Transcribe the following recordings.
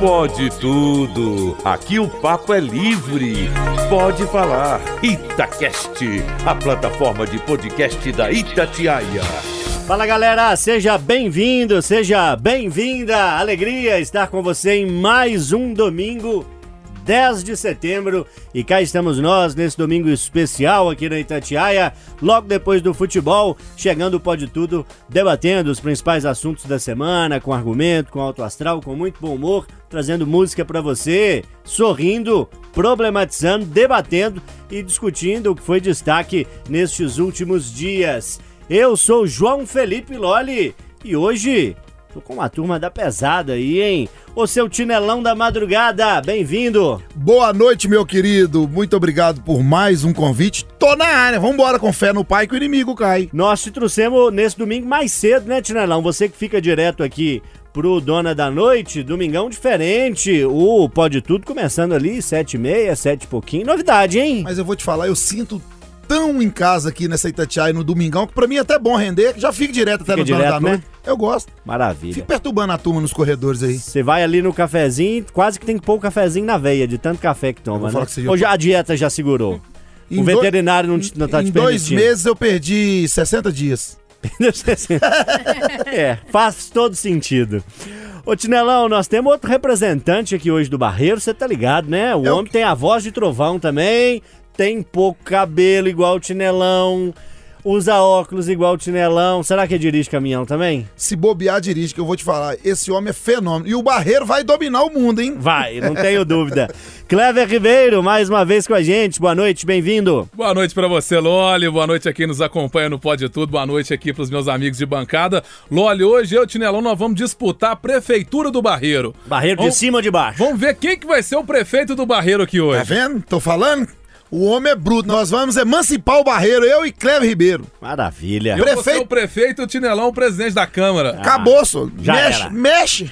Pode tudo. Aqui o papo é livre. Pode falar. Itacast, a plataforma de podcast da Itatiaia. Fala galera, seja bem-vindo, seja bem-vinda. Alegria estar com você em mais um domingo 10 de setembro e cá estamos nós nesse domingo especial aqui na Itatiaia, logo depois do futebol, chegando Pode Tudo, debatendo os principais assuntos da semana, com argumento, com alto astral, com muito bom humor, trazendo música para você, sorrindo, problematizando, debatendo e discutindo o que foi destaque nestes últimos dias. Eu sou João Felipe Loli e hoje Tô com uma turma da pesada aí, hein? O seu Tinelão da Madrugada, bem-vindo! Boa noite, meu querido. Muito obrigado por mais um convite. Tô na área. Vambora com fé no pai que o inimigo cai. Nós te trouxemos nesse domingo mais cedo, né, Tinelão? Você que fica direto aqui pro Dona da Noite, domingão diferente. O Pode Tudo começando ali, sete e meia, sete e pouquinho. Novidade, hein? Mas eu vou te falar, eu sinto tão em casa aqui nessa Itatiaia no domingão, que pra mim é até bom render, já fico direto até Fica no direto, da né? Noite. Eu gosto. Maravilha. Fico perturbando a turma nos corredores aí. Você vai ali no cafezinho, quase que tem que pôr o cafezinho na veia, de tanto café que toma, né? que Ou já a dieta já segurou? Em o do- veterinário não, te, não tá em te dois permitindo. meses eu perdi 60 dias. é, faz todo sentido. Ô Tinelão, nós temos outro representante aqui hoje do Barreiro, você tá ligado, né? O Eu- homem tem a voz de trovão também, tem pouco cabelo igual o Tinelão, usa óculos igual o Tinelão. Será que dirige caminhão também? Se bobear, dirige, que eu vou te falar. Esse homem é fenômeno. E o Barreiro vai dominar o mundo, hein? Vai, não tenho dúvida. Clever Ribeiro, mais uma vez com a gente. Boa noite, bem-vindo. Boa noite pra você, Loli. Boa noite a quem nos acompanha no Pode Tudo. Boa noite aqui pros meus amigos de bancada. Loli, hoje eu e o Tinelão nós vamos disputar a prefeitura do Barreiro. Barreiro de Vamos- cima ou de baixo? Vamos ver quem que vai ser o prefeito do Barreiro aqui Tá hoje. vendo? Tô falando? O homem é bruto. Nós vamos emancipar o Barreiro, eu e Cleber Ribeiro. Maravilha. Eu vou ser prefeito- o prefeito e o Tinelão o presidente da Câmara. Acabou, só. Ah, já Mexe, era. mexe.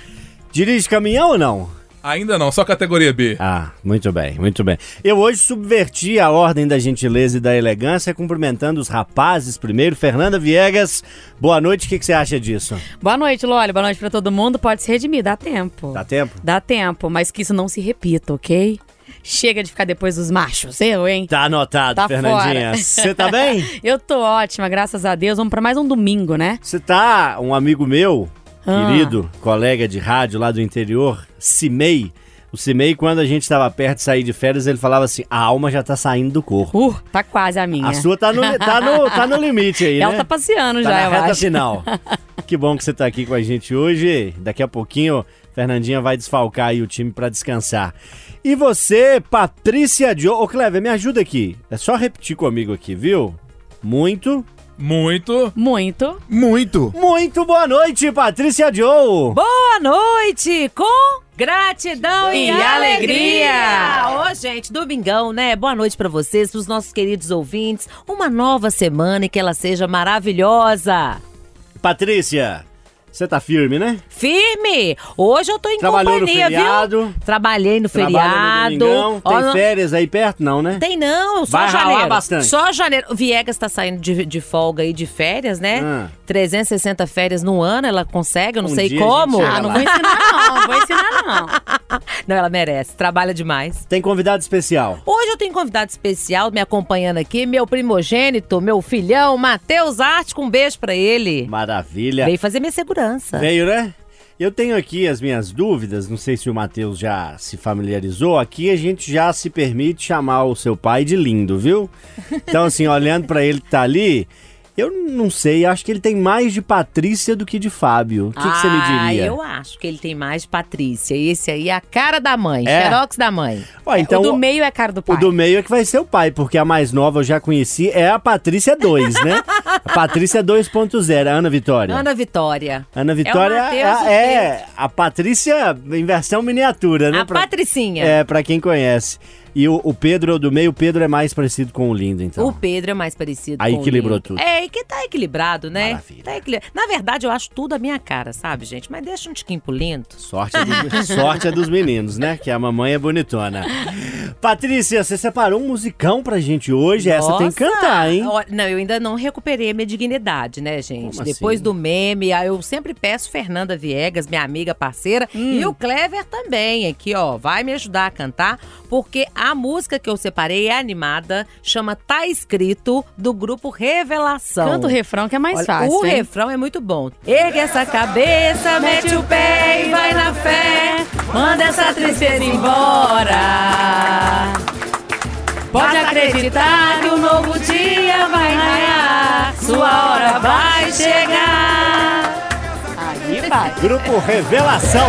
Dirige caminhão ou não? Ainda não, só categoria B. Ah, muito bem, muito bem. Eu hoje subverti a ordem da gentileza e da elegância, cumprimentando os rapazes primeiro. Fernanda Viegas, boa noite, o que, que você acha disso? Boa noite, Loli. Boa noite pra todo mundo. Pode se redimir, dá tempo. Dá tempo? Dá tempo, mas que isso não se repita, ok? Chega de ficar depois dos machos, eu, hein? Tá anotado, Tá Fernandinha. Você tá bem? Eu tô ótima, graças a Deus. Vamos pra mais um domingo, né? Você tá, um amigo meu, Ah. querido, colega de rádio lá do interior, Cimei. O Cimei, quando a gente estava perto de sair de férias, ele falava assim: a alma já tá saindo do corpo. Uh, tá quase a minha. A sua tá no, tá no, tá no limite aí, Ela né? tá passeando Tá já, na eu reta acho. final. que bom que você tá aqui com a gente hoje. Daqui a pouquinho, Fernandinha vai desfalcar aí o time pra descansar. E você, Patrícia Dio... Ô, Clever, me ajuda aqui. É só repetir comigo aqui, viu? Muito, Muito. Muito. Muito. muito boa noite, Patrícia Joe! Boa noite, com gratidão e, E alegria. Ô, gente, domingão, né? Boa noite pra vocês, pros nossos queridos ouvintes. Uma nova semana e que ela seja maravilhosa. Patrícia, você tá firme, né? Firme! Hoje eu tô em Trabalhou no companhia, feriado. viu? Trabalhei no no feriado. domingão. Ó, Tem não- férias aí perto, não, né? Tem não, só Vai ralar janeiro. bastante. Só janeiro. O Viegas tá saindo de, de folga aí de férias, né? Ah. 360 férias no ano, ela consegue, eu não Um sei dia a como. gente Ah, não lá. vou ensinar não, não vou ensinar não. Não, ela merece, trabalha demais. Tem convidado especial. Hoje eu tenho convidado especial me acompanhando aqui, meu primogênito, meu filhão, Matheus Arte, com um beijo pra ele. Maravilha. Veio fazer minha segurança. Veio, né? Eu tenho aqui as minhas dúvidas, não sei se o Matheus já se familiarizou. Aqui a gente já se permite chamar o seu pai de lindo, viu? Então, assim, olhando pra ele que tá ali, eu não sei, acho que ele tem mais de Patrícia do que de Fábio. O que, que você me Ah, diria? eu acho que ele tem mais de Patrícia. E esse aí é a cara da mãe, É? xerox da mãe. Ó, então, o do meio é cara do o pai. do meio é que vai ser o pai, porque a mais nova eu já conheci, é a Patrícia 2, né? A Patrícia 2.0, a Ana Vitória. Ana Vitória. Ana Vitória é, o é a Patrícia em versão miniatura, né? A Pra- Patricinha. É, pra quem conhece. E o, o Pedro do meio, o Pedro é mais parecido com o Lindo, então. O Pedro é mais parecido Aí com o equilibrou Lindo. tudo. É, e que tá equilibrado, né? Maravilha. Tá equili- Na verdade, eu acho tudo a minha cara, sabe, gente? Mas deixa um tiquinho pro lindo. Sorte é, dos, sorte é dos meninos, né? Que a mamãe é bonitona. Patrícia, você separou um musicão pra gente hoje. Essa tem que Nossa! cantar, hein? Não, eu ainda não recuperei a minha dignidade, né, gente? Como Depois assim? do meme, ah, eu sempre peço Fernanda Viegas, minha amiga parceira, e o Clever também, aqui, ó, vai me ajudar a cantar, porque a música que eu separei é animada, chama Tá Escrito, do grupo Revelação. Canta o refrão que é mais Olha, fácil. O hein? refrão é muito bom. Ergue essa cabeça, mete o pé e vai na fé. Manda essa tristeza embora. Pode acreditar que um novo dia vai raiar. Sua hora vai chegar. Aí vai. Grupo Revelação.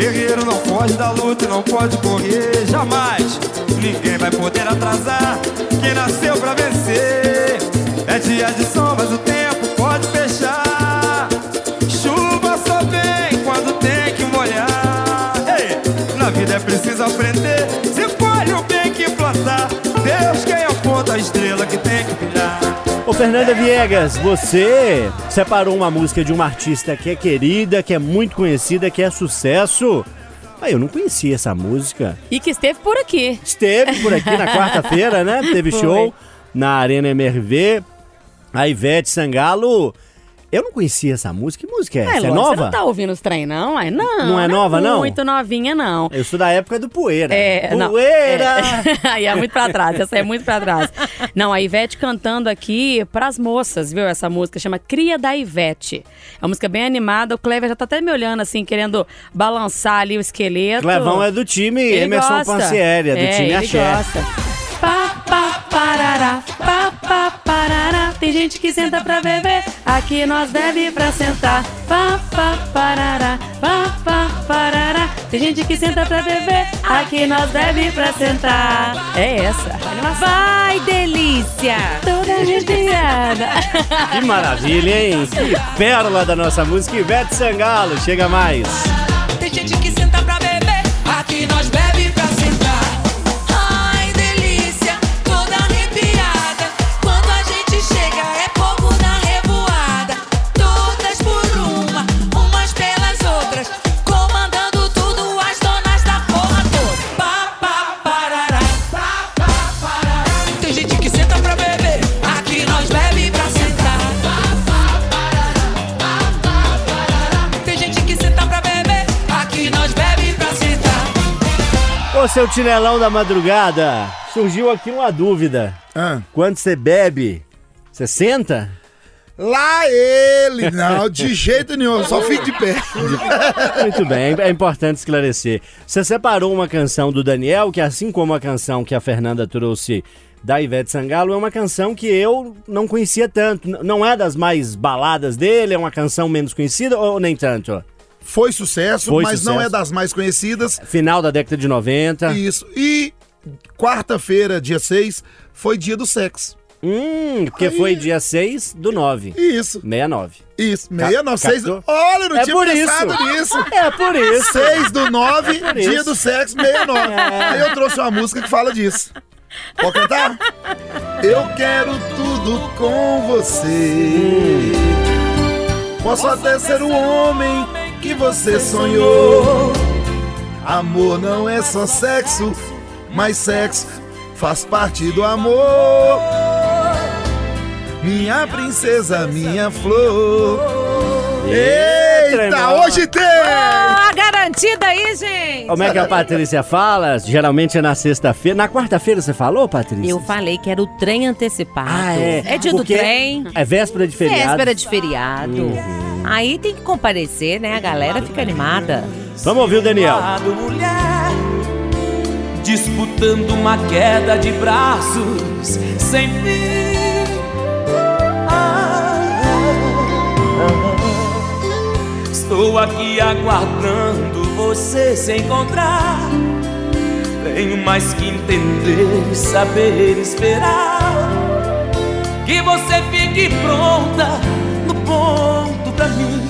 Guerreiro não pode dar luta e não pode correr jamais. Ninguém vai poder atrasar quem nasceu pra vencer. É dia de sol, mas o tempo pode fechar. Chuva só vem quando tem que molhar. Ei, na vida é preciso aprender. Se colhe o bem que plantar. Deus quem aponta a estrela que tem. Ô, Fernanda Viegas, você separou uma música de uma artista que é querida, que é muito conhecida, que é sucesso. Ah, eu não conhecia essa música. E que esteve por aqui. Esteve por aqui na quarta-feira, né? Teve Foi. show na Arena MRV. A Ivete Sangalo. Eu não conhecia essa música. Que música é essa? É, Lô, Você nova? não tá ouvindo os trem, não? Ai, não. Não é nova, não? Muito novinha, não. Eu sou da época do Poeira. É, não. Poeira! É. Aí é muito pra trás, essa é muito pra trás. Não, a Ivete cantando aqui pras moças, viu? Essa música chama Cria da Ivete. É uma música bem animada. O Clever já tá até me olhando assim, querendo balançar ali o esqueleto. Clevão é do time Ele Emerson gosta. Pancieri, é do É, time Axé. gosta. Pá, pá, parará, pá, pá, parará. Tem gente que senta pra beber, aqui nós bebe pra sentar. Pá, pá, parará, pá, pá, parará. Tem gente que senta pra beber, aqui nós bebe pra sentar. É essa. Vai, delícia! Toda arrepiada. Que maravilha, hein? Que pérola da nossa música. Ivete Sangalo, chega mais. Tem gente que senta pra beber, aqui nós bebe seu tinelão da madrugada, surgiu aqui uma dúvida. Ah. Quando você bebe, você senta? Lá ele! Não, de jeito nenhum, só fico de pé. Muito bem, é importante esclarecer. Você separou uma canção do Daniel, que assim como a canção que a Fernanda trouxe da Ivete Sangalo, é uma canção que eu não conhecia tanto. Não é das mais baladas dele, é uma canção menos conhecida ou nem tanto? Foi sucesso, Foi mas não sucesso. é das mais conhecidas. Final da década de 90. Isso. E quarta-feira, dia 6, foi dia do sexo. Hum, porque Aí- foi dia 6 do 9. Isso, 69. isso. 696. captou? Olha, não É tinha por pensado isso. nisso. É por isso. 6 do 9, por dia isso. do sexo, 69. Aí eu trouxe uma música que fala disso. Pode cantar? Eu quero tudo com você. Posso até ser o homem que você sonhou. Amor não é só sexo, mas sexo faz parte do amor. Minha princesa, minha flor. Eita, irmão. hoje tem! Ah, garantida aí, gente! Como é que a Patrícia fala? Geralmente é na sexta-feira. Na quarta-feira você falou, Patrícia? Eu falei que era o trem antecipado. Ah, é. É dia do Porque trem. É véspera de feriado. Véspera de feriado. Uhum. Aí tem que comparecer, né? A galera fica animada. Vamos ouvir o Daniel. mulher, disputando uma queda de braços sem fim. Estou aqui aguardando você se encontrar. Tenho mais que entender e saber esperar. Que você fique pronta no ponto.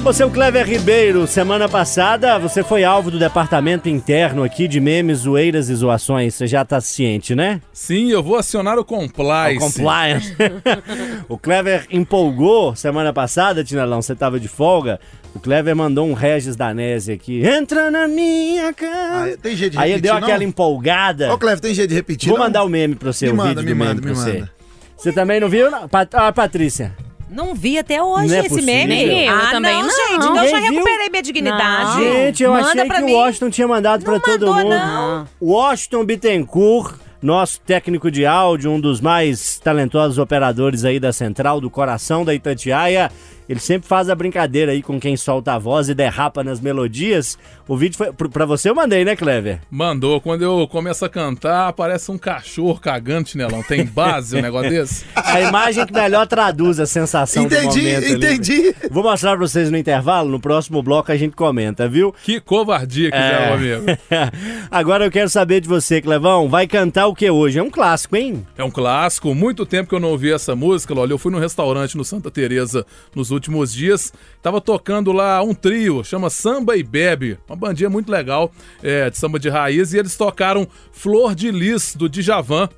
Ô, seu Clever Ribeiro, semana passada você foi alvo do departamento interno aqui de memes, zoeiras e zoações. Você já tá ciente, né? Sim, eu vou acionar o compliance. O compliance. o Clever empolgou semana passada, Tinelão, você tava de folga. O Clever mandou um Regis Danese aqui. Entra na minha casa. Ah, tem jeito de Aí ele repetir, deu aquela não? empolgada. Ô, Cleves, tem jeito de repetir? Vou não? mandar o meme pra você, Me o manda, vídeo me do meme manda, pra me você. manda. Você também não viu? não? Pat ah, Patrícia. Não vi até hoje Não é esse possível. meme. Nem eu ah, também não, não. gente. Então eu já Ninguém viu? recuperei minha dignidade. Não. Gente, eu Manda achei que mim. o Washington tinha mandado pra Não todo mandou, mundo. não. Washington Bittencourt, nosso técnico de áudio, um dos mais talentosos operadores aí da Central, do coração da Itatiaia. Ele sempre faz a brincadeira aí com quem solta a voz e derrapa nas melodias. O vídeo foi. pr- Pra você eu mandei, né, Clever? Mandou. Quando eu começo a cantar, parece um cachorro cagando, chinelão. Tem base um negócio desse? A imagem que melhor traduz a sensação do Entendi, momento ali. entendi. Vou mostrar pra vocês no intervalo, no próximo bloco a gente comenta, viu? Que covardia que É. fizeram comigo. Agora eu quero saber de você, Clevão. Vai cantar o que hoje? É um clássico, hein? É um clássico, muito tempo que eu não ouvi essa música. Olha, eu fui num restaurante no Santa Teresa nos últimos dias. Tava tocando lá um trio, chama Samba e Bebe. Uma bandinha muito legal, é, de samba de raiz. E eles tocaram Flor de Lis, do Djavan.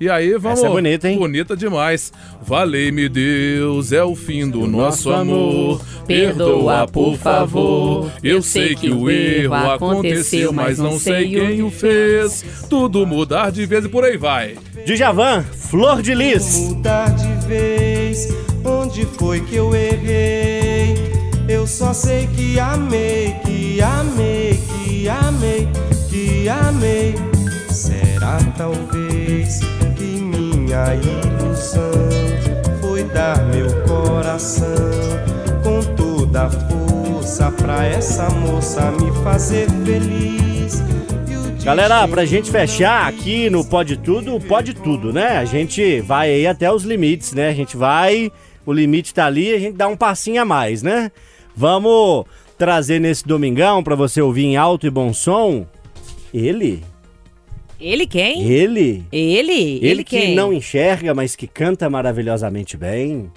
E aí, vamos... Essa é bonita, hein? Bonita demais. Valei-me Deus, é o fim do nosso nosso amor. Perdoa, por favor. Eu sei que o erro aconteceu, mas não sei quem o fez. Tudo mudar de vez e por aí vai. Djavan, Flor de Lis. mudar de vez. Onde foi que eu errei? Eu só sei que amei, que amei, que amei, que amei. Será talvez minha ilusão foi dar meu coração com toda a força pra essa moça me fazer feliz. Galera, pra gente fechar aqui no Pode Tudo, pode tudo, né? A gente vai aí até os limites, né? A gente vai, o limite tá ali, a gente dá um passinho a mais, né? Vamos trazer nesse domingão pra você ouvir em alto e bom som. Ele, Ele quem? ele, Ele? ele que quem? não enxerga, mas que canta maravilhosamente bem.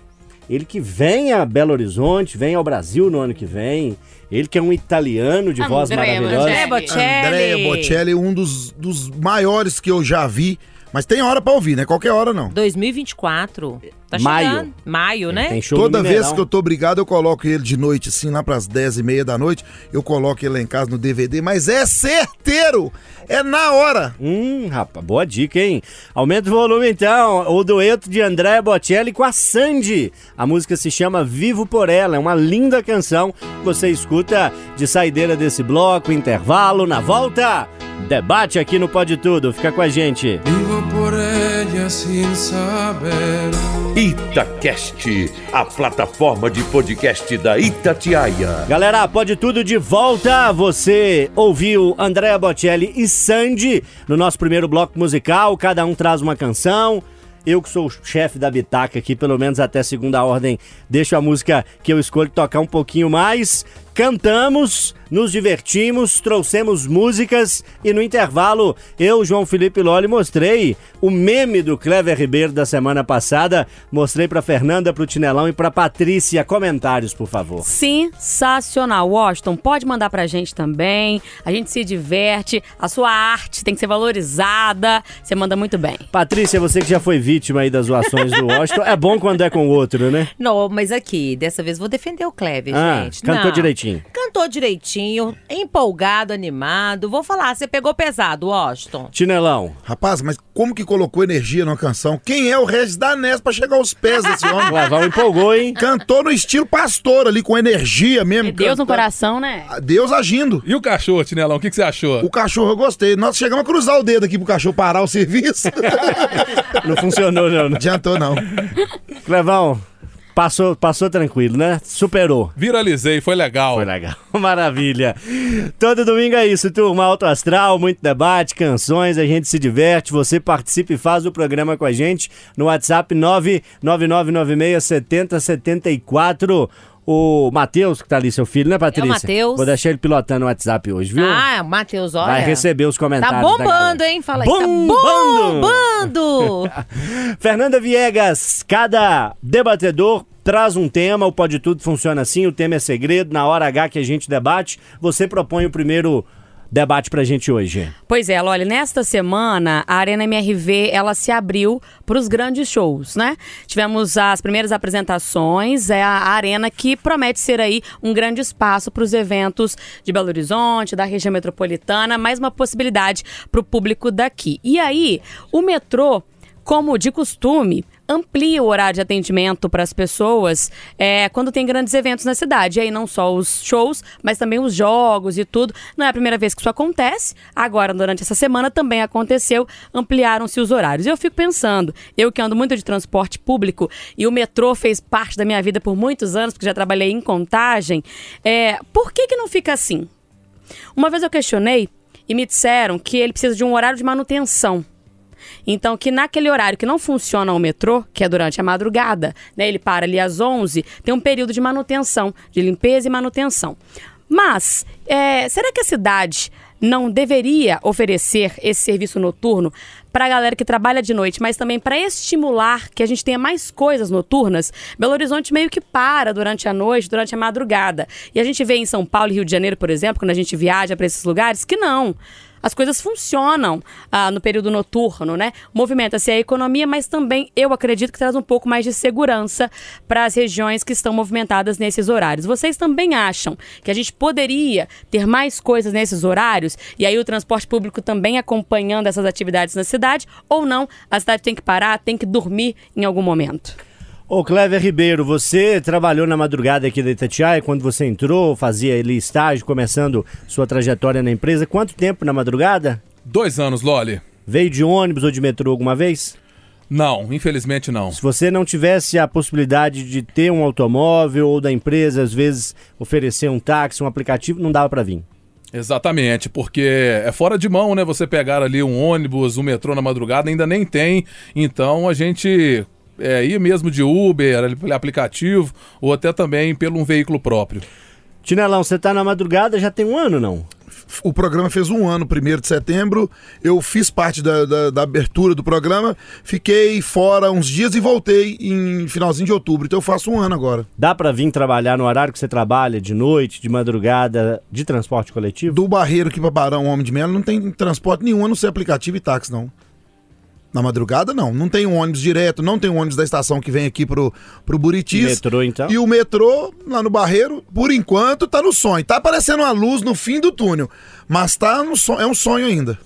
Ele que vem a Belo Horizonte, vem ao Brasil no ano que vem. Ele que é um italiano de voz Andrea maravilhosa. André Bocelli. Andréia Bocelli, um dos, dos maiores que eu já vi. Mas tem hora pra ouvir, né? Qualquer hora não. 2024. Tá Maio. chegando. Maio, né? Tem show no Toda vez que eu tô obrigado, eu coloco ele de noite, assim, lá pras 10 e meia da noite. Eu coloco ele lá em casa no DVD, mas é certeiro! É na hora! Hum, rapaz, boa dica, hein? Aumenta o volume então. O dueto de André Bocelli com a Sandy. A música se chama Vivo por Ela. É uma linda canção. Você escuta de saideira desse bloco, intervalo, na volta. Debate aqui no Pode Tudo. Fica com a gente. Vivo por ella sin saber. Itacast, a plataforma de podcast da Itatiaia. Galera, pode tudo de volta. Você ouviu Andréa Bocelli e Sandy no nosso primeiro bloco musical. Cada um traz uma canção. Eu que sou o chefe da bitaca aqui, pelo menos até segunda ordem, deixo a música que eu escolho tocar um pouquinho mais. Cantamos, nos divertimos, trouxemos músicas e no intervalo eu, João Felipe Loli, mostrei o meme do Clever Ribeiro da semana passada. Mostrei pra Fernanda, pro Tinelão e pra Patrícia. Comentários, por favor. Sensacional. Washington, pode mandar pra gente também. A gente se diverte. A sua arte tem que ser valorizada. Você manda muito bem. Patrícia, você que já foi vítima aí das zoações do Washington, é bom quando é com o outro, né? Não, mas aqui, dessa vez vou defender o Kleber, Ah, gente. cantou Não. direitinho. Cantou direitinho, empolgado, animado. Vou falar, você pegou pesado, Washington. Tinelão. Rapaz, mas como que colocou energia numa canção? Quem é o Regis Danés pra chegar aos pés desse O homem? Lavão empolgou, hein? Cantou no estilo pastor ali, com energia mesmo. É Deus no coração, né? Deus agindo. E o cachorro, Tinelão, o que, que você achou? O cachorro eu gostei. Nós chegamos a cruzar o dedo aqui pro cachorro parar o serviço. Não funcionou, não. né? Adiantou, não. Clevão, passou, passou tranquilo, né? Superou. Viralizei, foi legal. Foi legal. Maravilha. Todo domingo é isso, turma. Alto Astral, muito debate, canções, a gente se diverte. Você participa e faz o programa com a gente no WhatsApp 999967074. O Matheus, que tá ali, seu filho, né, Patrícia? Matheus. Vou deixar ele pilotando o WhatsApp hoje, viu? Ah, Matheus, olha. Vai receber os comentários. Tá bombando, hein? Fala aí. Bombando! Tá bombando! Fernanda Viegas, cada debatedor traz um tema, o Pode Tudo funciona assim, o tema é segredo, na hora H que a gente debate, você propõe o primeiro debate pra gente hoje. Pois é, olha, nesta semana a Arena MRV ela se abriu para os grandes shows, né? Tivemos as primeiras apresentações, é a arena que promete ser aí um grande espaço para os eventos de Belo Horizonte, da região metropolitana, mais uma possibilidade para o público daqui. E aí, o metrô como de costume, amplia o horário de atendimento para as pessoas é, quando tem grandes eventos na cidade. E aí não só os shows, mas também os jogos e tudo. Não é a primeira vez que isso acontece. Agora, durante essa semana, também aconteceu, ampliaram-se os horários. Eu fico pensando, eu que ando muito de transporte público e o metrô fez parte da minha vida por muitos anos, porque já trabalhei em contagem, é, por que, que não fica assim? Uma vez eu questionei e me disseram que ele precisa de um horário de manutenção. Então, que naquele horário que não funciona o metrô, que é durante a madrugada, né, ele para ali às 11, tem um período de manutenção, de limpeza e manutenção. Mas, é, será que a cidade não deveria oferecer esse serviço noturno para a galera que trabalha de noite, mas também para estimular que a gente tenha mais coisas noturnas? Belo Horizonte meio que para durante a noite, durante a madrugada. E a gente vê em São Paulo e Rio de Janeiro, por exemplo, quando a gente viaja para esses lugares, que não as coisas funcionam ah, no período noturno, né? Movimenta-se a economia, mas também eu acredito que traz um pouco mais de segurança para as regiões que estão movimentadas nesses horários. Vocês também acham que a gente poderia ter mais coisas nesses horários e aí o transporte público também acompanhando essas atividades na cidade? Ou não? A cidade tem que parar, tem que dormir em algum momento? Ô Clever Ribeiro, você trabalhou na madrugada aqui da Itatiaia, quando você entrou, fazia ali estágio, começando sua trajetória na empresa. Quanto tempo na madrugada? Dois anos, Loli. Veio de ônibus ou de metrô alguma vez? Não, infelizmente não. Se você não tivesse a possibilidade de ter um automóvel ou da empresa, às vezes, oferecer um táxi, um aplicativo, não dava para vir. Exatamente, porque é fora de mão, né? Você pegar ali um ônibus, um metrô na madrugada, ainda nem tem. Então a gente é, ir mesmo de Uber, pelo aplicativo, ou até também pelo um veículo próprio. Tinelão, você tá na madrugada já tem um ano, não? O programa fez um ano, primeiro de setembro. Eu fiz parte da, da, da abertura do programa, fiquei fora uns dias e voltei em finalzinho de outubro. Então eu faço um ano agora. Dá para vir trabalhar no horário que você trabalha, de noite, de madrugada, de transporte coletivo? Do Barreiro aqui pra Barão, Homem de Melo, não tem transporte nenhum, a não ser aplicativo e táxi, não. Na madrugada, não. Não tem um ônibus direto, não tem um ônibus da estação que vem aqui pro, pro Buritis. Metrô, então? E o metrô, lá no Barreiro, por enquanto, tá no sonho. Tá aparecendo uma luz no fim do túnel. Mas tá no sonho, é um sonho ainda.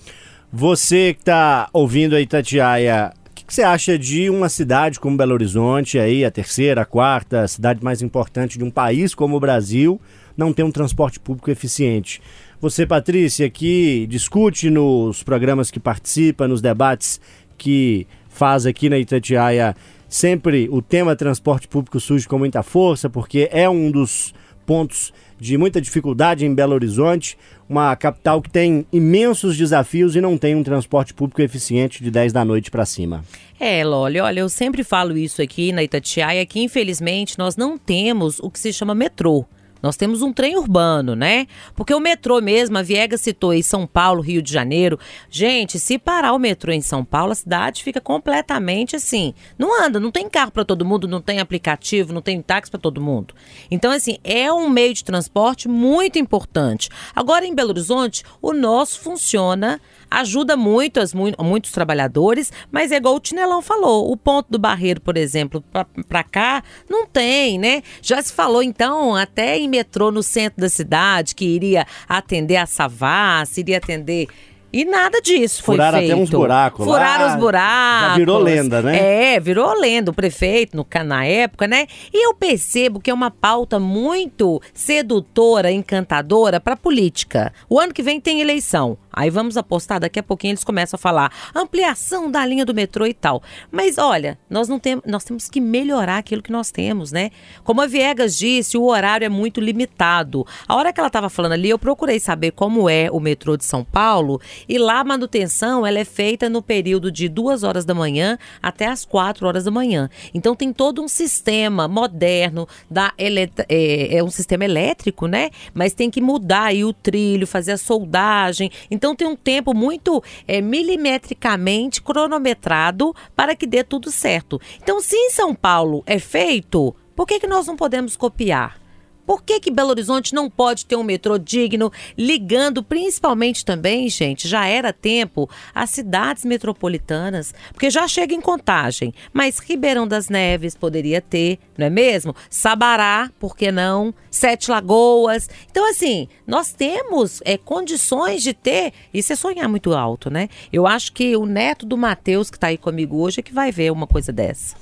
Você que tá ouvindo aí, Tatiaia, o que, que você acha de uma cidade como Belo Horizonte, aí, a terceira, a quarta cidade mais importante de um país como o Brasil, não ter um transporte público eficiente? Você, Patrícia, que discute nos programas que participa, nos debates que faz aqui na Itatiaia, sempre o tema transporte público surge com muita força, porque é um dos pontos de muita dificuldade em Belo Horizonte, uma capital que tem imensos desafios e não tem um transporte público eficiente de 10 da noite para cima. É, Loli, olha, eu sempre falo isso aqui na Itatiaia, que infelizmente nós não temos o que se chama metrô. Nós temos um trem urbano, né? Porque o metrô mesmo, a Viega citou aí São Paulo, Rio de Janeiro. Gente, se parar o metrô em São Paulo, a cidade fica completamente assim. Não anda, não tem carro para todo mundo, não tem aplicativo, não tem táxi para todo mundo. Então, assim, é um meio de transporte muito importante. Agora, em Belo Horizonte, o nosso funciona ajuda muito as, mu muitos trabalhadores, mas é igual o Tinelão falou, o ponto do Barreiro, por exemplo, para cá, não tem, né? Já se falou, então, até em metrô no centro da cidade, que iria atender a Savassi, iria atender... E nada disso foi Furaram feito. até uns buracos lá. Furaram os buracos. Já virou lenda, né? É, virou lenda. O prefeito, no, na época, né? E eu percebo que é uma pauta muito sedutora, encantadora para política. O ano que vem tem eleição. Aí vamos apostar, daqui a pouquinho eles começam a falar ampliação da linha do metrô e tal. Mas olha, nós não temos, nós temos que melhorar aquilo que nós temos, né? Como a Viegas disse, o horário é muito limitado. A hora que ela estava falando ali, eu procurei saber como é o metrô de São Paulo e lá a manutenção ela é feita no período de duas horas da manhã até as quatro horas da manhã. Então tem todo um sistema moderno da é, é um sistema elétrico, né? Mas tem que mudar aí o trilho, fazer a soldagem. Então tem um tempo muito é, milimetricamente cronometrado para que dê tudo certo. Então, se em São Paulo é feito, por que, que nós não podemos copiar? Por que, que Belo Horizonte não pode ter um metrô digno, ligando principalmente também, gente, já era tempo, as cidades metropolitanas? Porque já chega em contagem, mas Ribeirão das Neves poderia ter, não é mesmo? Sabará, por que não? Sete Lagoas. Então, assim, nós temos é, condições de ter, isso é sonhar muito alto, né? Eu acho que o neto do Matheus, que está aí comigo hoje, é que vai ver uma coisa dessa.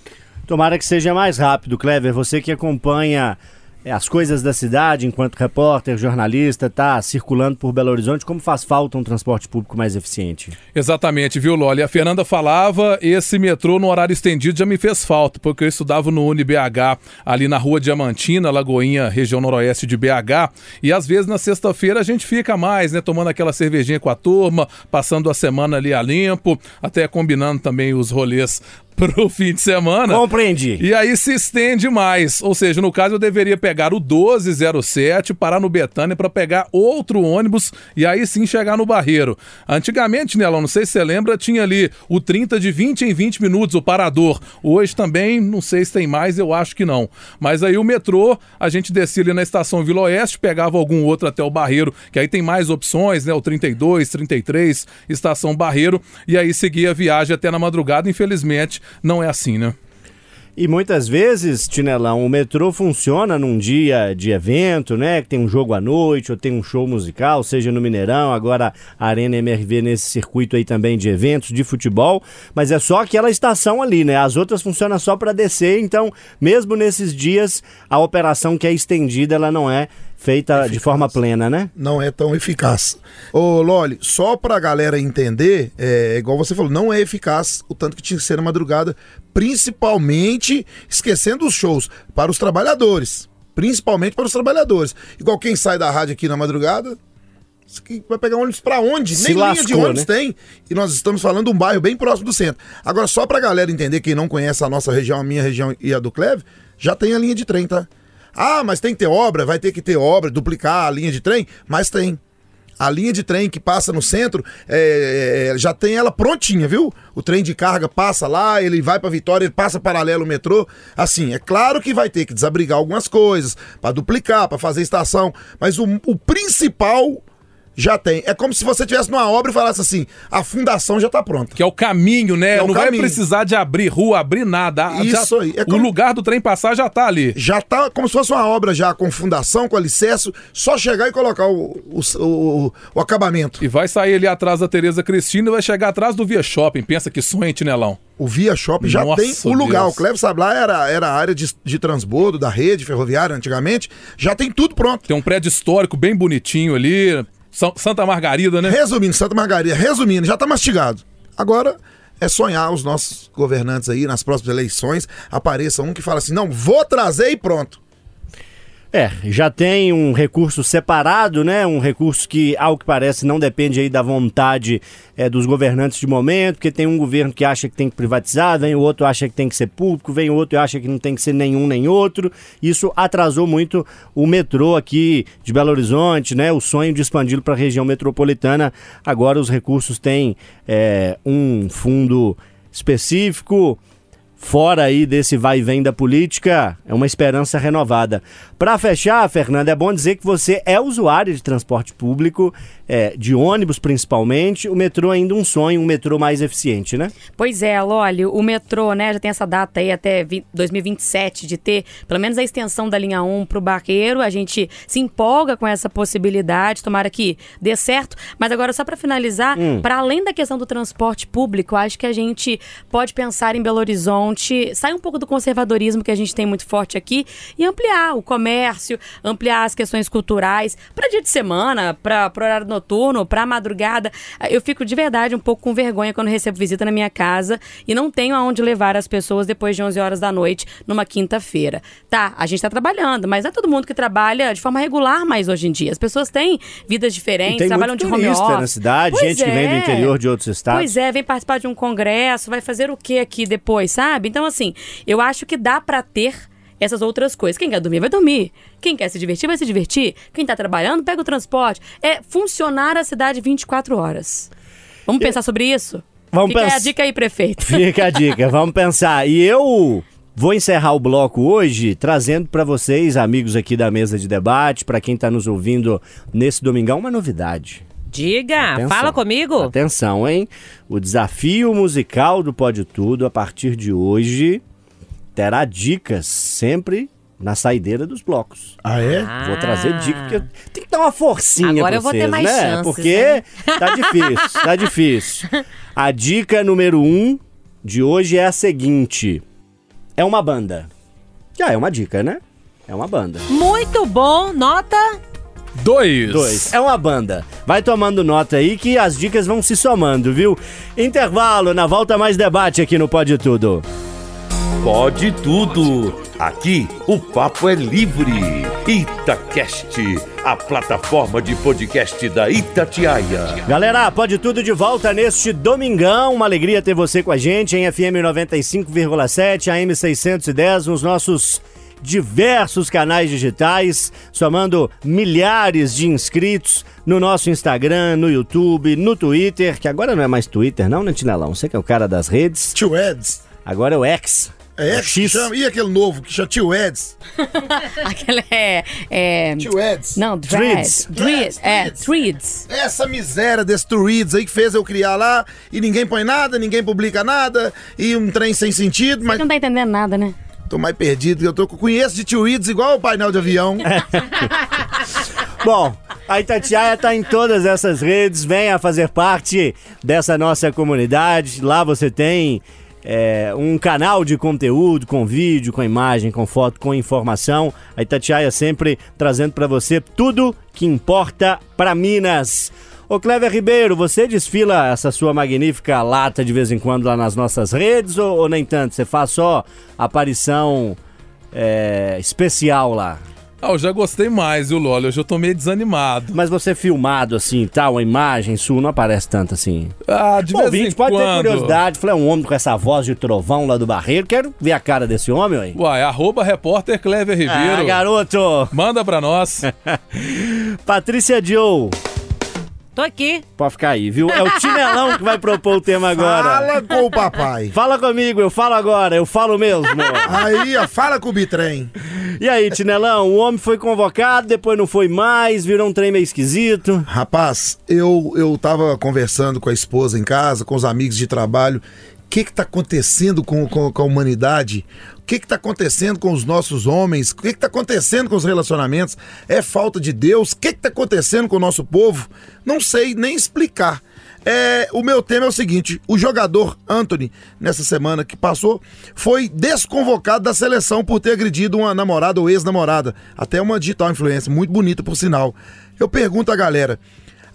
Tomara que seja mais rápido, Clever. Você que acompanha as coisas da cidade enquanto repórter, jornalista, tá circulando por Belo Horizonte, como faz falta um transporte público mais eficiente? Exatamente, viu, Loli? A Fernanda falava, esse metrô no horário estendido já me fez falta, porque eu estudava no UniBH, ali na rua Diamantina, Lagoinha, região noroeste de BH, e às vezes na sexta-feira a gente fica mais, né, tomando aquela cervejinha com a turma, passando a semana ali a limpo, até combinando também os rolês pro fim de semana. Compreendi. E aí se estende mais. Ou seja, no caso eu deveria pegar o 1207, parar no Betânia para pegar outro ônibus e aí sim chegar no Barreiro. Antigamente, Nelão, não sei se você lembra, tinha ali o 30 de 20 em 20 minutos, o parador. Hoje também, não sei se tem mais, eu acho que não. Mas aí o metrô, a gente descia ali na estação Vila Oeste, pegava algum outro até o Barreiro, que aí tem mais opções, né? O 32, 33, estação Barreiro, e aí seguia a viagem até na madrugada. Infelizmente, não é assim, né? E muitas vezes, Tinelão, o metrô funciona num dia de evento, né? Que tem um jogo à noite ou tem um show musical, seja no Mineirão, agora a Arena MRV nesse circuito aí também de eventos de futebol, mas é só aquela estação ali, né? As outras funcionam só para descer, então, mesmo nesses dias, a operação que é estendida, ela não é feita de forma plena, né? não é tão eficaz. Ô, Loli, só pra galera entender, é igual você falou, não é eficaz o tanto que tinha que ser na madrugada, principalmente esquecendo os shows para os trabalhadores. Principalmente para os trabalhadores. Igual quem sai da rádio aqui na madrugada, vai pegar ônibus pra onde? Se Nem linha de lascou, ônibus né? tem. E nós estamos falando de um bairro bem próximo do centro. Agora, só pra galera entender, quem não conhece a nossa região, a minha região e a do Cleve, já tem a linha de trem, tá? Ah, mas tem que ter obra, vai ter que ter obra, duplicar a linha de trem, mas tem. A linha de trem que passa no centro é, é, já tem ela prontinha, viu? O trem de carga passa lá, ele vai pra Vitória, ele passa paralelo ao metrô. Assim, é claro que vai ter que desabrigar algumas coisas, pra duplicar, pra fazer estação, mas o, o principal já tem. É como se você tivesse numa obra e falasse assim: a fundação já tá pronta. Que é o caminho, né? É o não vai caminho. precisar de abrir rua, abrir nada. Ah, Isso já- aí. É O como- lugar do trem passar já tá ali. Já tá como se fosse uma obra já com fundação, com alicerce, só chegar e colocar o, o, o- o acabamento. E vai sair ali atrás da Tereza Cristina e vai chegar atrás do Via Shopping. Pensa que sonho, Tinelão. O Via Shopping já Nossa, tem o lugar. Deus. O Cleves Sablá era, era a área de, de transbordo da rede ferroviária antigamente. Já tem tudo pronto. Tem um prédio histórico bem bonitinho ali. Santa Margarida, né? Resumindo, Santa Margarida, resumindo, já tá mastigado. Agora é sonhar os nossos governantes aí nas próximas eleições. Apareça um que fala assim: não, vou trazer e pronto. É, já tem um recurso separado, né? Um recurso que, ao que parece, não depende aí da vontade é, dos governantes de momento, porque tem um governo que acha que tem que privatizar, vem o outro acha que tem que ser público, vem o outro e acha que não tem que ser nenhum nem outro. Isso atrasou muito o metrô aqui de Belo Horizonte, né? O sonho de expandi-lo para a região metropolitana. Agora os recursos têm é, um fundo específico. Fora aí desse vai e vem da política, é uma esperança renovada. Para fechar, Fernanda, é bom dizer que você é usuário de transporte público, é, de ônibus principalmente. O metrô ainda um sonho, um metrô mais eficiente, né? Pois é, olha, o metrô, né, já tem essa data aí até vi- 2027 de ter pelo menos a extensão da linha 1 para o Barreiro. A gente se empolga com essa possibilidade, tomara que dê certo. Mas agora, só para finalizar, para além da questão do transporte público, acho que a gente pode pensar em Belo Horizonte gente sair um pouco do conservadorismo que a gente tem muito forte aqui e ampliar o comércio, ampliar as questões culturais para dia de semana, para horário noturno, para madrugada. Eu fico de verdade um pouco com vergonha quando recebo visita na minha casa e não tenho aonde levar as pessoas depois de 11 horas da noite numa quinta-feira. Tá, a gente tá trabalhando, mas não é todo mundo que trabalha de forma regular mais hoje em dia. As pessoas têm vidas diferentes, trabalham de home office. na cidade, Pois gente que vem do é. interior de outros estados. Pois é, vem participar de um congresso, vai fazer o que aqui depois, sabe? Então, assim, eu acho que dá pra ter essas outras coisas. Quem quer dormir, vai dormir. Quem quer se divertir, vai se divertir. Quem tá trabalhando, pega o transporte. É funcionar a cidade 24 horas. Vamos pensar sobre isso? Vamos Fica pens- a dica aí, prefeito. Fica a dica, vamos pensar. E eu vou encerrar o bloco hoje trazendo para vocês, amigos aqui da mesa de debate, para quem tá nos ouvindo nesse domingão, uma novidade. Diga, Atenção. fala comigo. Atenção, hein? O desafio musical do Pode Tudo, a partir de hoje, terá dicas sempre na saideira dos blocos. Ah, é? Vou trazer dica, porque tem que dar uma forcinha Agora pra eu vou ter mais né? chances, Porque né? tá difícil, tá difícil. A dica número um de hoje é a seguinte. É uma banda. Já é uma dica, né? É uma banda. Muito bom, nota. Dois. Dois. É uma banda. Vai tomando nota aí que as dicas vão se somando, viu? Intervalo, na volta mais debate aqui no Pode Tudo. Pode tudo. Aqui o papo é livre. Itacast, a plataforma de podcast da Itatiaia. Galera, pode tudo de volta neste domingão. Uma alegria ter você com a gente em FM 95,7, AM 610, nos nossos diversos canais digitais, somando milhares de inscritos no nosso Instagram, no YouTube, no Twitter, que agora não é mais Twitter, não, né, Tinelão? Você que é o cara das redes. Tio Eds. Agora é o X. É, o que chama, e aquele novo que chama Tio Eds? Aquela é. é Tio Eds. não, Threads. Threads. Threads. É. Threads. Essa miséria desse Tweeds aí que fez eu criar lá e ninguém põe nada, ninguém publica nada e um trem sem sentido, mas Não tá entendendo nada, né? Tô mais perdido. Eu tô, conheço de Tweeds igual o painel de avião. Bom, a Itatiaia tá em todas essas redes, venha fazer parte dessa nossa comunidade. Lá você tem é, um canal de conteúdo, com vídeo, com imagem, com foto, com informação. A Itatiaia sempre trazendo pra você tudo que importa pra Minas. Ô Clever Ribeiro, você desfila essa sua magnífica lata de vez em quando lá nas nossas redes ou, ou nem tanto? Você faz só aparição é, especial lá? Ah, eu já gostei mais, viu, Lolo? Hoje eu tô meio desanimado. Mas você filmado assim, tal, a imagem sua não aparece tanto assim. Ah, de vez ouvinte em pode ter quando. curiosidade. Falei, é um homem com essa voz de trovão lá do Barreiro. Quero ver a cara desse homem, aí. Uai, arroba repórter Clever Ribeiro. Ah, garoto! Manda pra nós. Patrícia Joe. Tô aqui. Pode ficar aí, viu? É o Tinelão que vai propor o tema agora. Fala com o papai. Fala comigo, eu falo agora, eu falo mesmo. Aí, ó, fala com o bitrem. e aí, Tinelão, o homem foi convocado, depois não foi mais, virou um trem meio esquisito. Rapaz, eu, eu tava conversando com a esposa em casa, com os amigos de trabalho. Que que tá acontecendo com, com, com a humanidade? O que que tá acontecendo com os nossos homens? O que que tá acontecendo com os relacionamentos? É falta de Deus? O que que tá acontecendo com o nosso povo? Não sei nem explicar. É, o meu tema é o seguinte: o jogador Anthony, nessa semana que passou, foi desconvocado da seleção por ter agredido uma namorada ou ex-namorada. Até uma digital influencer, muito bonita por sinal. Eu pergunto à galera: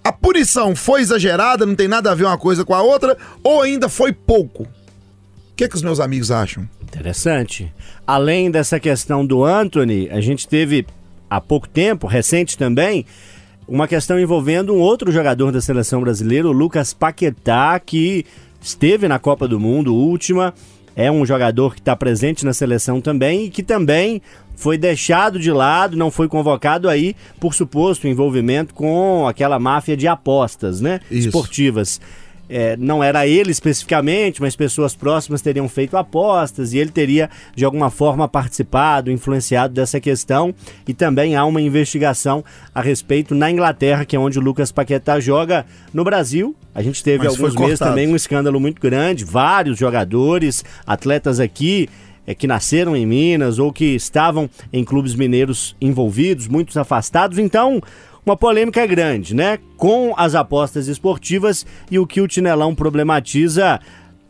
a punição foi exagerada, não tem nada a ver uma coisa com a outra, ou ainda foi pouco? O que, que os meus amigos acham? Interessante. Além dessa questão do Anthony, a gente teve há pouco tempo, recente também, uma questão envolvendo um outro jogador da seleção brasileira, o Lucas Paquetá, que esteve na Copa do Mundo última, é um jogador que está presente na seleção também e que também foi deixado de lado, não foi convocado aí por suposto envolvimento com aquela máfia de apostas, né? Isso. Esportivas. É, não era ele especificamente, mas pessoas próximas teriam feito apostas e ele teria de alguma forma participado, influenciado dessa questão. E também há uma investigação a respeito na Inglaterra, que é onde o Lucas Paquetá joga. No Brasil, a gente teve Mas alguns meses também um escândalo muito grande, vários jogadores, atletas aqui. é, que nasceram em Minas ou que estavam em clubes mineiros envolvidos, muitos afastados. Então, uma polêmica grande, né? Com as apostas esportivas e o que o Tinelão problematiza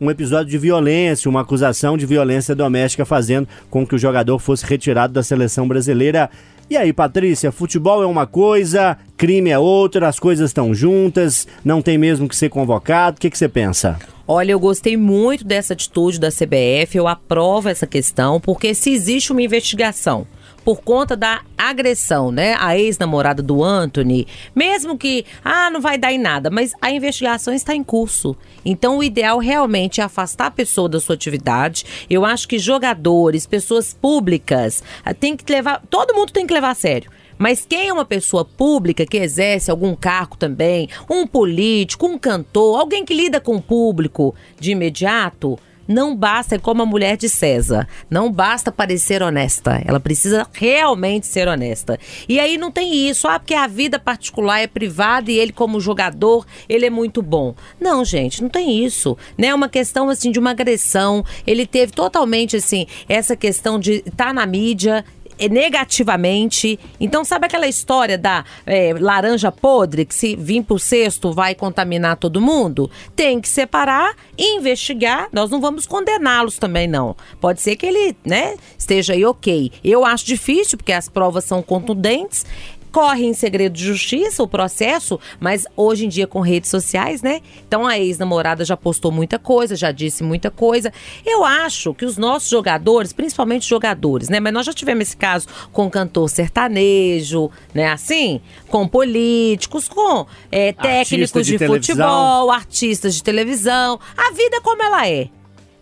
um episódio de violência, uma acusação de violência doméstica, fazendo com que o jogador fosse retirado da seleção brasileira. E aí, Patrícia, futebol é uma coisa, crime é outra, as coisas estão juntas, não tem mesmo que ser convocado. O que, que você pensa? Olha, eu gostei muito dessa atitude da CBF, eu aprovo essa questão, porque se existe uma investigação por conta da agressão, né? A ex-namorada do Anthony, mesmo que, ah, não vai dar em nada, mas a investigação está em curso. Então, o ideal realmente é afastar a pessoa da sua atividade. Eu acho que jogadores, pessoas públicas, ah, tem que levar, todo mundo tem que levar a sério. Mas quem é uma pessoa pública que exerce algum cargo também, um político, um cantor, alguém que lida com o público de imediato, não basta, é como a mulher de César, não basta parecer honesta, ela precisa realmente ser honesta. E aí não tem isso, ah, porque a vida particular é privada e ele como jogador, ele é muito bom. Não, gente, não tem isso, né? É uma questão assim de uma agressão, ele teve totalmente assim essa questão de estar tá na mídia, negativamente. Então, sabe aquela história da é, laranja podre, que se vir pro cesto vai contaminar todo mundo? Tem que separar investigar. Nós não vamos condená-los também, não. Pode ser que ele, né, esteja aí ok. Eu acho difícil, porque as provas são contundentes corre em segredo de justiça o processo, mas hoje em dia com redes sociais, né? Então a ex-namorada já postou muita coisa, já disse muita coisa. Eu acho que os nossos jogadores, principalmente jogadores, né? Mas nós já tivemos esse caso com cantor sertanejo, né? Assim, com políticos, com é, técnicos de de, futebol, artistas de televisão. A vida é como ela é.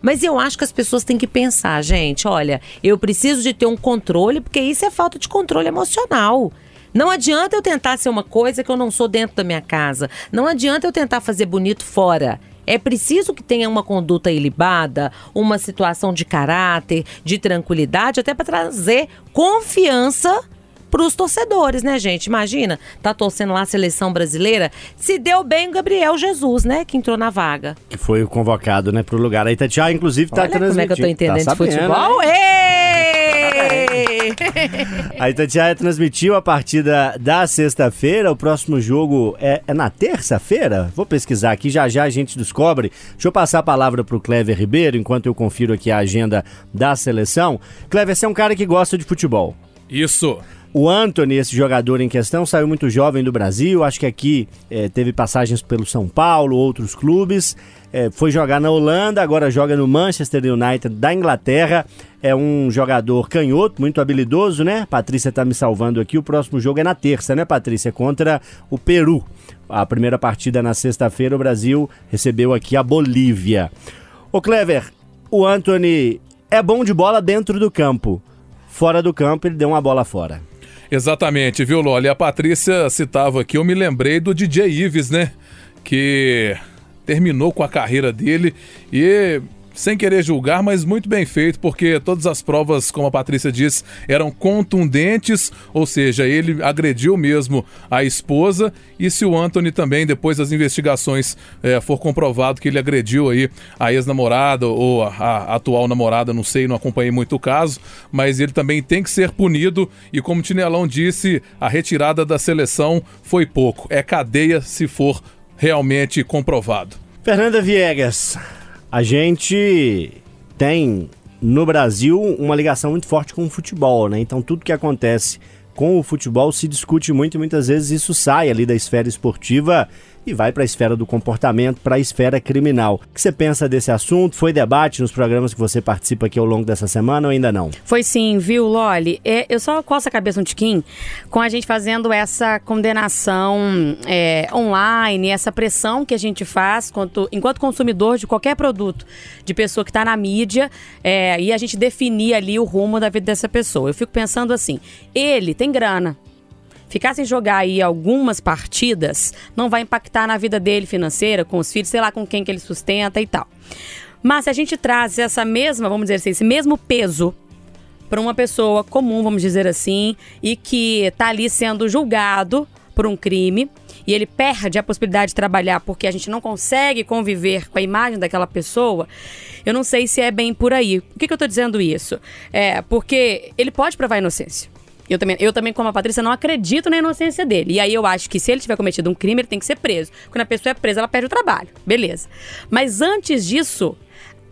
Mas eu acho que as pessoas têm que pensar, gente, olha, eu preciso de ter um controle, porque isso é falta de controle emocional. Não adianta eu tentar ser uma coisa que eu não sou dentro da minha casa. Não adianta eu tentar fazer bonito fora. É preciso que tenha uma conduta ilibada, uma situação de caráter, de tranquilidade, até para trazer confiança para os torcedores, né, gente? Imagina, tá torcendo lá a seleção brasileira. Se deu bem o Gabriel Jesus, né, que entrou na vaga. Que foi convocado, né, pro lugar. A Itatiaia, inclusive, tá Olha como transmitindo. é que eu tô entendendo tá de futebol. sabendo, né? Êêêê! A Itatiaia transmitiu a partida da sexta-feira. O próximo jogo é, é na terça-feira? Vou pesquisar aqui, já já a gente descobre. Deixa eu passar a palavra pro Clever Ribeiro, enquanto eu confiro aqui a agenda da seleção. Clever, você é um cara que gosta de futebol. Isso. O Anthony, esse jogador em questão, saiu muito jovem do Brasil. Acho que aqui eh, teve passagens pelo São Paulo, outros clubes. Eh, foi jogar na Holanda, agora joga no Manchester United da Inglaterra. É um jogador canhoto, muito habilidoso, né? Patrícia tá me salvando aqui. O próximo jogo é na terça, né, Patrícia? Contra o Peru. A primeira partida na sexta-feira, o Brasil recebeu aqui a Bolívia. Ô Clever, o Anthony é bom de bola dentro do campo. Fora do campo, ele deu uma bola fora. Exatamente, viu, Loli? A Patrícia citava aqui, eu me lembrei do DJ Ives, né? Que terminou com a carreira dele e sem querer julgar, mas muito bem feito, porque todas as provas, como a Patrícia disse, eram contundentes, ou seja, ele agrediu mesmo a esposa, e se o Anthony também, depois das investigações, eh, for comprovado que ele agrediu aí a ex-namorada ou a, a atual namorada, não sei, não acompanhei muito o caso, mas ele também tem que ser punido, e como o Tinelão disse, a retirada da seleção foi pouco, é cadeia se for realmente comprovado. Fernanda Viegas, a gente tem no Brasil uma ligação muito forte com o futebol, né? Então tudo que acontece com o futebol se discute muito e muitas vezes isso sai ali da esfera esportiva e vai para a esfera do comportamento, para a esfera criminal. O que você pensa desse assunto? Foi debate nos programas que você participa aqui ao longo dessa semana ou ainda não? Foi sim, viu, Loli? É, eu só coço a cabeça um tiquinho com a gente fazendo essa condenação é, online, essa pressão que a gente faz quanto, enquanto consumidor de qualquer produto, de pessoa que está na mídia, é, e a gente definir ali o rumo da vida dessa pessoa. Eu fico pensando assim, ele tem grana, ficar sem jogar aí algumas partidas não vai impactar na vida dele financeira, com os filhos, sei lá com quem que ele sustenta e tal. Mas se a gente traz essa mesma, vamos dizer assim, esse mesmo peso para uma pessoa comum, vamos dizer assim, e que está ali sendo julgado por um crime e ele perde a possibilidade de trabalhar porque a gente não consegue conviver com a imagem daquela pessoa, eu não sei se é bem por aí. Por que, que eu estou dizendo isso? É porque ele pode provar inocência. Eu também, eu também, como a Patrícia, não acredito na inocência dele. E aí eu acho que se ele tiver cometido um crime, ele tem que ser preso. Quando a pessoa é presa, ela perde o trabalho. Beleza. Mas antes disso,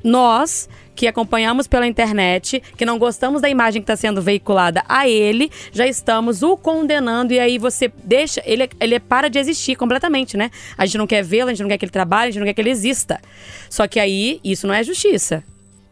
nós que acompanhamos pela internet, que não gostamos da imagem que está sendo veiculada a ele, já estamos o condenando e aí você deixa, ele, ele para de existir completamente, né? A gente não quer vê-lo, a gente não quer que ele trabalhe, a gente não quer que ele exista. Só que aí isso não é justiça.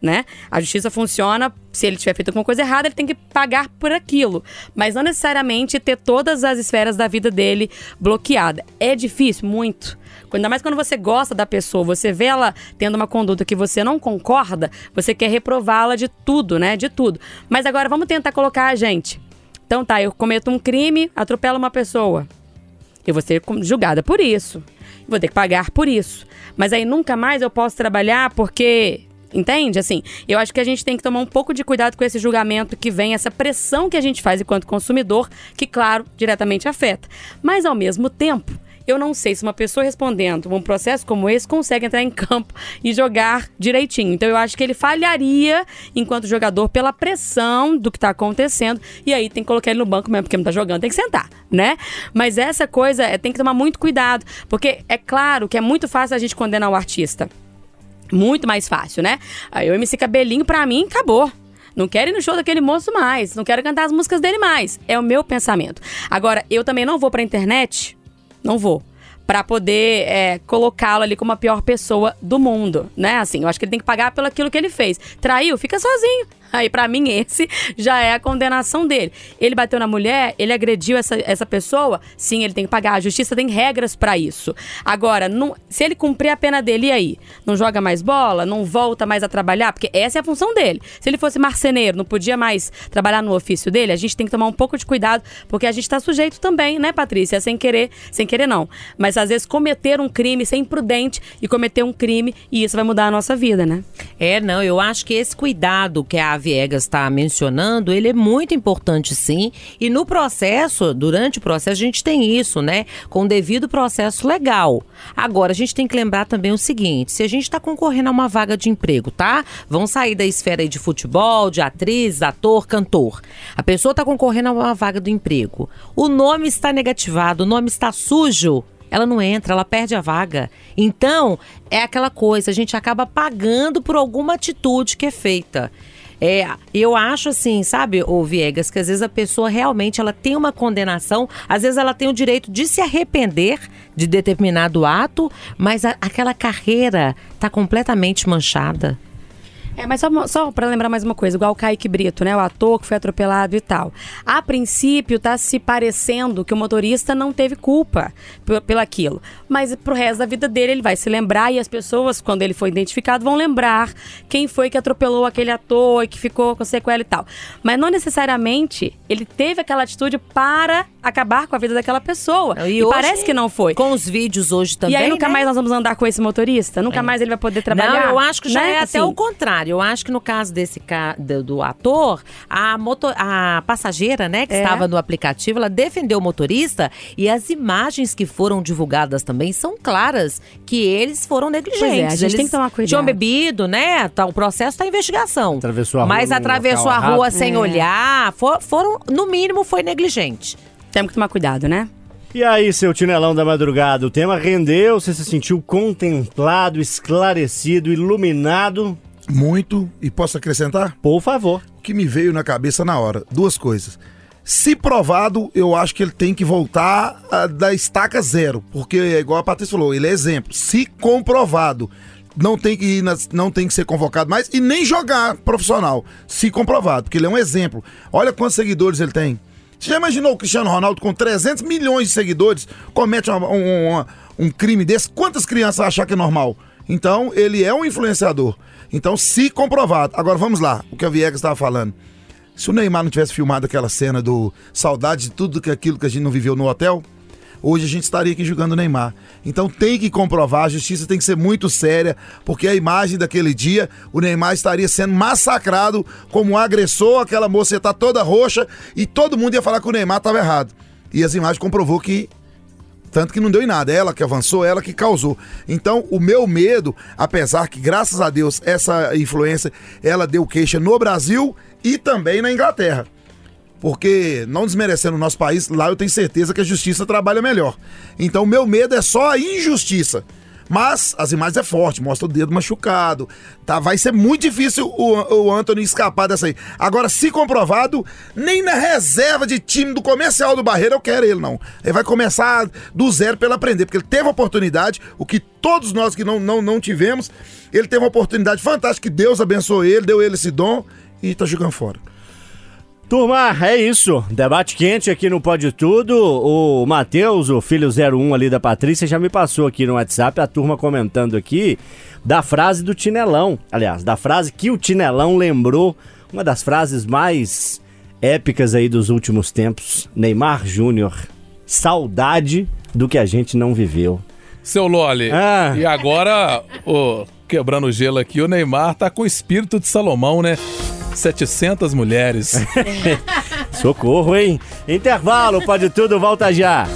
Né? A justiça funciona, se ele tiver feito alguma coisa errada, ele tem que pagar por aquilo. Mas não necessariamente ter todas as esferas da vida dele bloqueada. É difícil, muito. Ainda mais quando você gosta da pessoa, você vê ela tendo uma conduta que você não concorda, você quer reprová-la de tudo, né? De tudo. Mas agora vamos tentar colocar a gente. Então tá, eu cometo um crime, atropelo uma pessoa. Eu vou ser julgada por isso. Vou ter que pagar por isso. Mas aí nunca mais eu posso trabalhar porque Entende? Assim, eu acho que a gente tem que tomar um pouco de cuidado com esse julgamento que vem, essa pressão que a gente faz enquanto consumidor, que, claro, diretamente afeta. Mas, ao mesmo tempo, eu não sei se uma pessoa respondendo um processo como esse consegue entrar em campo e jogar direitinho. Então eu acho que ele falharia enquanto jogador pela pressão do que está acontecendo. E aí tem que colocar ele no banco mesmo, porque não tá jogando, tem que sentar, né? Mas essa coisa é, tem que tomar muito cuidado, porque é claro que é muito fácil a gente condenar o artista. Muito mais fácil, né? Aí o MC Cabelinho, pra mim, acabou. Não quero ir no show daquele moço mais. Não quero cantar as músicas dele mais. É o meu pensamento. Agora, eu também não vou pra internet. Não vou. Pra poder é, colocá-lo ali como a pior pessoa do mundo, né? Assim, eu acho que ele tem que pagar pelo aquilo que ele fez. Traiu, fica sozinho. Aí, pra mim, esse já é a condenação dele. Ele bateu na mulher, ele agrediu essa, essa pessoa, sim, ele tem que pagar. A justiça tem regras pra isso. Agora, não- se ele cumprir a pena dele, e aí? Não joga mais bola? Não volta mais a trabalhar? Porque essa é a função dele. Se ele fosse marceneiro, não podia mais trabalhar no ofício dele, a gente tem que tomar um pouco de cuidado, porque a gente tá sujeito também, né, Patrícia? Sem querer, sem querer não. Mas às vezes cometer um crime, ser imprudente e cometer um crime, e isso vai mudar a nossa vida, né? É, não, eu acho que esse cuidado que a Viegas está mencionando, ele é muito importante sim. E no processo, durante o processo, a gente tem isso, né? Com o devido processo legal. Agora, a gente tem que lembrar também o seguinte: se a gente está concorrendo a uma vaga de emprego, tá? Vão sair da esfera de futebol, de atriz, ator, cantor. A pessoa está concorrendo a uma vaga do emprego. O nome está negativado, o nome está sujo ela não entra, ela perde a vaga. Então, é aquela coisa, a gente acaba pagando por alguma atitude que é feita. É, eu acho assim, sabe, ô Viegas, que às vezes a pessoa realmente ela tem uma condenação, às vezes ela tem o direito de se arrepender de determinado ato, mas a- aquela carreira tá completamente manchada. É, mas só, só para lembrar mais uma coisa, igual o Kaique Brito, né? O ator que foi atropelado e tal. A princípio, tá se parecendo que o motorista não teve culpa p- pelaquilo. Mas pro resto da vida dele, ele vai se lembrar e as pessoas, quando ele for identificado, vão lembrar quem foi que atropelou aquele ator e que ficou com sequela e tal. Mas não necessariamente ele teve aquela atitude para acabar com a vida daquela pessoa. E, hoje, parece que não foi. Com os vídeos hoje também. e aí nunca né? mais nós vamos andar com esse motorista? Nunca mais ele vai poder trabalhar? Não, eu acho que já né? é até Assim. o contrário. Eu acho que no caso desse ca... do, do ator, a, moto... a passageira, né, que É. estava no aplicativo, ela defendeu o motorista e as imagens que foram divulgadas também são claras que eles foram negligentes. Pois é, a gente eles tem que tomar cuidado. Tinham bebido, né? Tá, o processo está em investigação. Atravessou a rua Mas atravessou a rua errado. sem É. olhar. For- foram, no mínimo, foi negligente. Temos que tomar cuidado, né? E aí, seu tinelão da madrugada, o tema rendeu? Você se sentiu contemplado, esclarecido, iluminado? Muito. E posso acrescentar? Por favor. O que me veio na cabeça na hora? Duas coisas. Se provado, eu acho que ele tem que voltar ah, da estaca zero. Porque, é igual a Patrícia falou, ele é exemplo. Se comprovado, não tem que ir nas- não tem que ser convocado mais e nem jogar profissional. Se comprovado, porque ele é um exemplo. Olha quantos seguidores ele tem. Você já imaginou o Cristiano Ronaldo com 300 milhões de seguidores comete uma- um, um crime desse? Quantas crianças acham que é normal? Então, ele é um influenciador. Então, se comprovado. Agora, vamos lá. O que a Viegas estava falando. Se o Neymar não tivesse filmado aquela cena do saudade de tudo aquilo que a gente não viveu no hotel, hoje a gente estaria aqui julgando o Neymar. Então tem que comprovar, a justiça tem que ser muito séria, porque a imagem daquele dia, o Neymar estaria sendo massacrado como agressor, aquela moça ia estar toda roxa e todo mundo ia falar que o Neymar estava errado. E as imagens comprovou que tanto que não deu em nada, ela que avançou, ela que causou. Então, o meu medo, apesar que, graças a Deus, essa influência, ela deu queixa no Brasil e também na Inglaterra. Porque, não desmerecendo o nosso país, lá eu tenho certeza que a justiça trabalha melhor. Então, meu medo é só a injustiça. Mas as imagens é forte, mostra o dedo machucado. Tá, vai ser muito difícil o, o Anthony escapar dessa aí. Agora, se comprovado, nem na reserva de time do comercial do Barreiro eu quero ele, não. Ele vai começar do zero pelo aprender, porque ele teve a oportunidade, o que todos nós que não, não, não tivemos, ele teve uma oportunidade fantástica, que Deus abençoou ele, deu ele esse dom e tá jogando fora. Turma, é isso. Debate quente aqui no Pode Tudo. O Matheus, o filho 01 ali da Patrícia, já me passou aqui no WhatsApp a turma comentando aqui da frase do Tinelão. Aliás, da frase que o Tinelão lembrou, uma das frases mais épicas aí dos últimos tempos. Neymar Júnior, saudade do que a gente não viveu. Seu Loli, Ah. e agora, ô, quebrando o gelo aqui, o Neymar tá com o espírito de Salomão, né? 700 mulheres. Socorro, hein? Intervalo, Pode Tudo, volta já.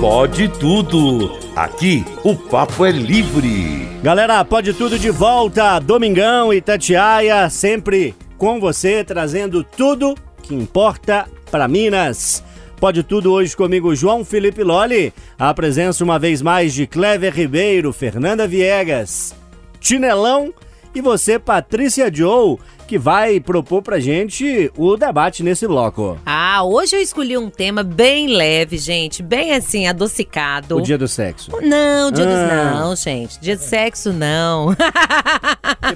Pode tudo. Aqui o papo é livre. Galera, pode tudo de volta. Domingão e Tatiaia, sempre com você, trazendo tudo que importa para Minas. Pode tudo hoje comigo, João Felipe Loli. A presença uma vez mais de Clever Ribeiro, Fernanda Viegas, Tinelão e você, Patrícia Joe, que vai propor pra gente o debate nesse bloco. Ah, hoje eu escolhi um tema bem leve, gente. Bem assim, adocicado. O dia do sexo. Não, dia Ah. não, gente. Dia do sexo, não.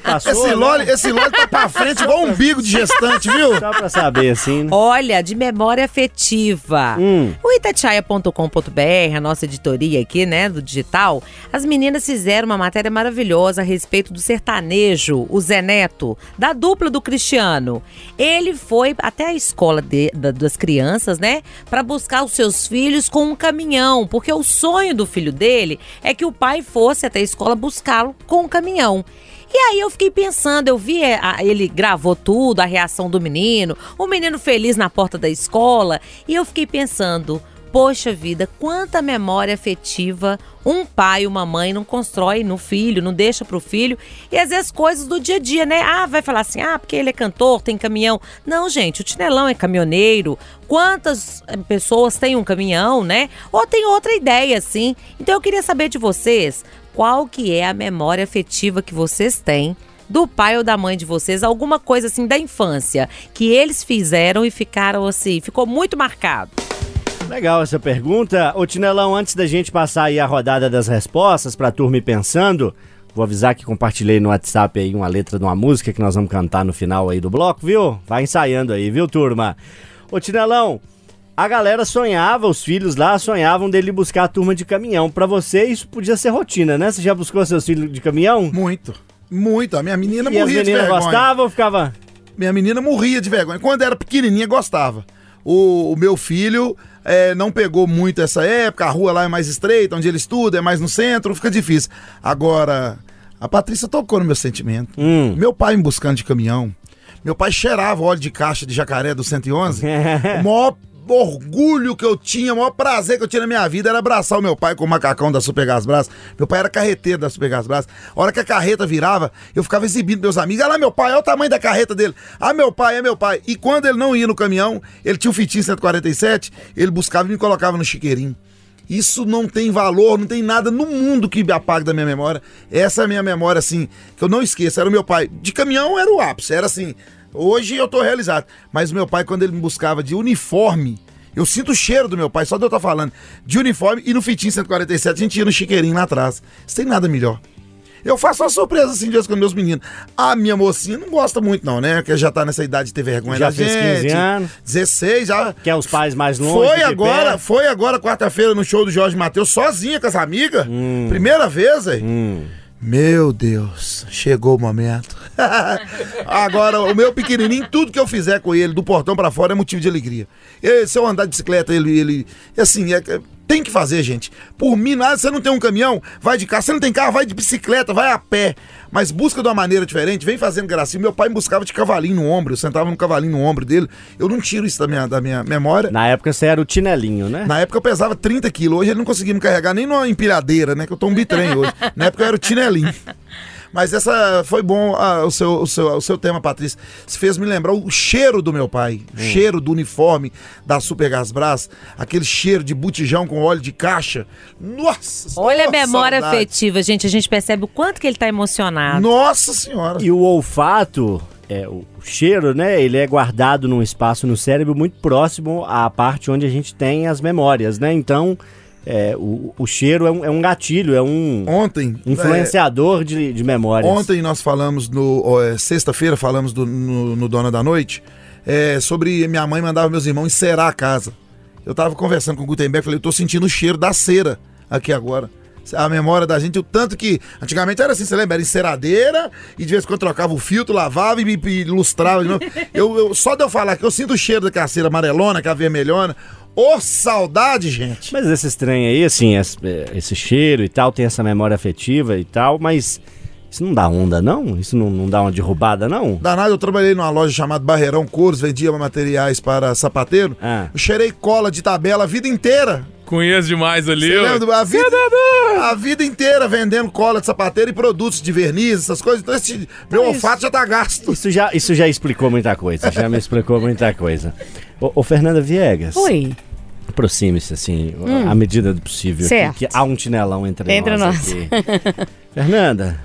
Passou, Esse né? Loli, esse Loli tá pra frente igual um umbigo de gestante, viu? Só pra saber, assim. né? Olha, de memória afetiva. Hum. O itatiaia.com.br, a nossa editoria aqui, né, do digital, as meninas fizeram uma matéria maravilhosa a respeito do sertanejo, o Zé Neto, da dupla do Cristiano. Ele foi até a escola de- da- das crianças, né, para buscar os seus filhos com um caminhão, porque o sonho do filho dele é que o pai fosse até a escola buscá-lo com um caminhão. E aí eu fiquei pensando, eu vi é, a- ele gravou tudo, a reação do menino, o menino feliz na porta da escola, e eu fiquei pensando, poxa vida, quanta memória afetiva um pai uma mãe não constrói no filho, não deixa pro filho, e às vezes coisas do dia a dia, né? Ah, vai falar assim, ah, porque ele é cantor, tem caminhão. Não, gente, o Tinelão é caminhoneiro. Quantas eh, pessoas têm um caminhão, né? Ou tem outra ideia, assim. Então eu queria saber de vocês, qual que é a memória afetiva que vocês têm do pai ou da mãe de vocês, alguma coisa assim da infância que eles fizeram e ficaram assim, ficou muito marcado. Legal essa pergunta. Ô Tinelão, antes da gente passar aí a rodada das respostas pra turma ir pensando, vou avisar que compartilhei no WhatsApp aí uma letra de uma música que nós vamos cantar no final aí do bloco, viu? Vai ensaiando aí, viu, turma? Ô Tinelão, a galera sonhava, os filhos lá sonhavam dele buscar a turma de caminhão. Pra você isso podia ser rotina, né? Você já buscou seus filhos de caminhão? Muito. Muito. A minha menina E morria de meninas vergonha. gostavam ou ficava... Minha menina morria de vergonha. Quando era pequenininha, gostava. O, o meu filho é, não pegou muito essa época, a rua lá é mais estreita, onde ele estuda, é mais no centro, fica difícil. Agora, a Patrícia tocou no meu sentimento. Hum. Meu pai me buscando de caminhão. Meu pai cheirava óleo de caixa de jacaré do 111. o maior orgulho que eu tinha, o maior prazer que eu tinha na minha vida era abraçar o meu pai com o macacão da Super Gás Brás. Meu pai era carreteiro da Super Gás Brás. A hora que a carreta virava, eu ficava exibindo meus amigos. Olha lá, meu pai, olha o tamanho da carreta dele. Ah, meu pai, é meu pai. E quando ele não ia no caminhão, ele tinha um fitinho 147, ele buscava e me colocava no chiqueirinho. Isso não tem valor, não tem nada no mundo que me apague da minha memória. Essa é a minha memória, assim, que eu não esqueço. Era o meu pai. De caminhão era o ápice, era assim. Hoje eu tô realizado. Mas meu pai, quando ele me buscava de uniforme, eu sinto o cheiro do meu pai, só de eu estar falando. De uniforme e no fitinho 147, a gente ia no chiqueirinho lá atrás. Isso tem nada melhor. Eu faço uma surpresa assim de vez com meus meninos. A minha mocinha não gosta muito, não, né? Porque já tá nessa idade de ter vergonha Já da fez gente. 15 anos. 16, já. Quer os pais mais longe Foi que agora, perto? foi agora, quarta-feira, no show do Jorge Matheus, sozinha com as amigas. Primeira vez, aí. Meu Deus, chegou o momento. agora, o meu pequenininho, tudo que eu fizer com ele, do portão pra fora, é motivo de alegria. Se eu andar de bicicleta, ele, ele assim, é- é- tem que fazer, gente. Por mim, nada, você não tem um caminhão, vai de carro. Você não tem carro, vai de bicicleta, vai a pé. Mas busca de uma maneira diferente, vem fazendo gracinha. Meu pai me buscava de cavalinho no ombro, eu sentava no cavalinho no ombro dele. Eu não tiro isso da minha, da minha memória. Na época você era o Tinelinho, né? Na época eu pesava 30 quilos, hoje ele não conseguia me carregar nem numa empilhadeira, né? Que eu tô um bitrem hoje. Na época eu era o tinelinho. Mas essa foi bom ah, o, seu, o, seu, o seu tema, Patrícia. Você fez me lembrar o cheiro do meu pai, o cheiro do uniforme da Super Gasbras, aquele cheiro de botijão com óleo de caixa. Nossa! Olha a oh, memória saudade. afetiva, gente. A gente percebe o quanto que ele tá emocionado. Nossa senhora! E o olfato, é, o o cheiro, né? Ele é guardado num espaço no cérebro muito próximo à parte onde a gente tem as memórias, né? Então, é, o, o cheiro é um, é um gatilho, é um Ontem. influenciador de, de é, memórias. ontem nós falamos no. é, Sexta-feira falamos do- no, no Dona da Noite é, sobre minha mãe mandava meus irmãos encerar a casa. Eu tava conversando com o Gutenberg falei, eu tô sentindo o cheiro da cera aqui agora. A memória da gente, o tanto que. Antigamente era assim, você lembra? Era enceradeira e de vez em quando trocava o filtro, lavava e me e ilustrava. de novo. eu, eu- só de eu falar que eu sinto o cheiro daquela cera amarelona, aquela vermelhona. Ô, saudade, gente! Mas esse trem aí, assim, esse, é, esse cheiro e tal, tem essa memória afetiva e tal, mas isso não dá onda, não? Isso não, não dá uma derrubada, não? Danado, eu trabalhei numa loja chamada Barreirão Couros, vendia materiais para sapateiro. Ah. Eu cheirei cola de tabela a vida inteira. Conheço demais ali. Você lembra? A vida, a vida inteira vendendo cola de sapateiro e produtos de verniz, essas coisas. Então esse meu olfato já tá gasto. Isso já, isso já explicou muita coisa, já me explicou muita coisa. Ô, ô, Fernanda Viegas, Oi. aproxime-se, assim, à medida do possível. Hum. Certo. Que, que há um chinelão entre, Entre nós. aqui. Fernanda,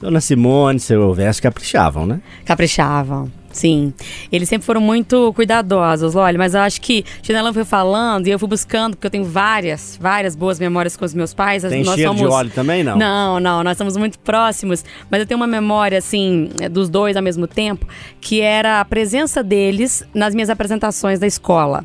Dona Simone, seu Elvésio caprichavam, né? Caprichavam. Sim. Eles sempre foram muito cuidadosos, olha, mas eu acho que Chinelão foi falando e eu fui buscando, porque eu tenho várias, várias boas memórias com os meus pais. Tem nós cheiro de somos- óleo também, não? Não, não, nós somos muito próximos, mas eu tenho uma memória, assim, dos dois ao mesmo tempo, que era a presença deles nas minhas apresentações da escola.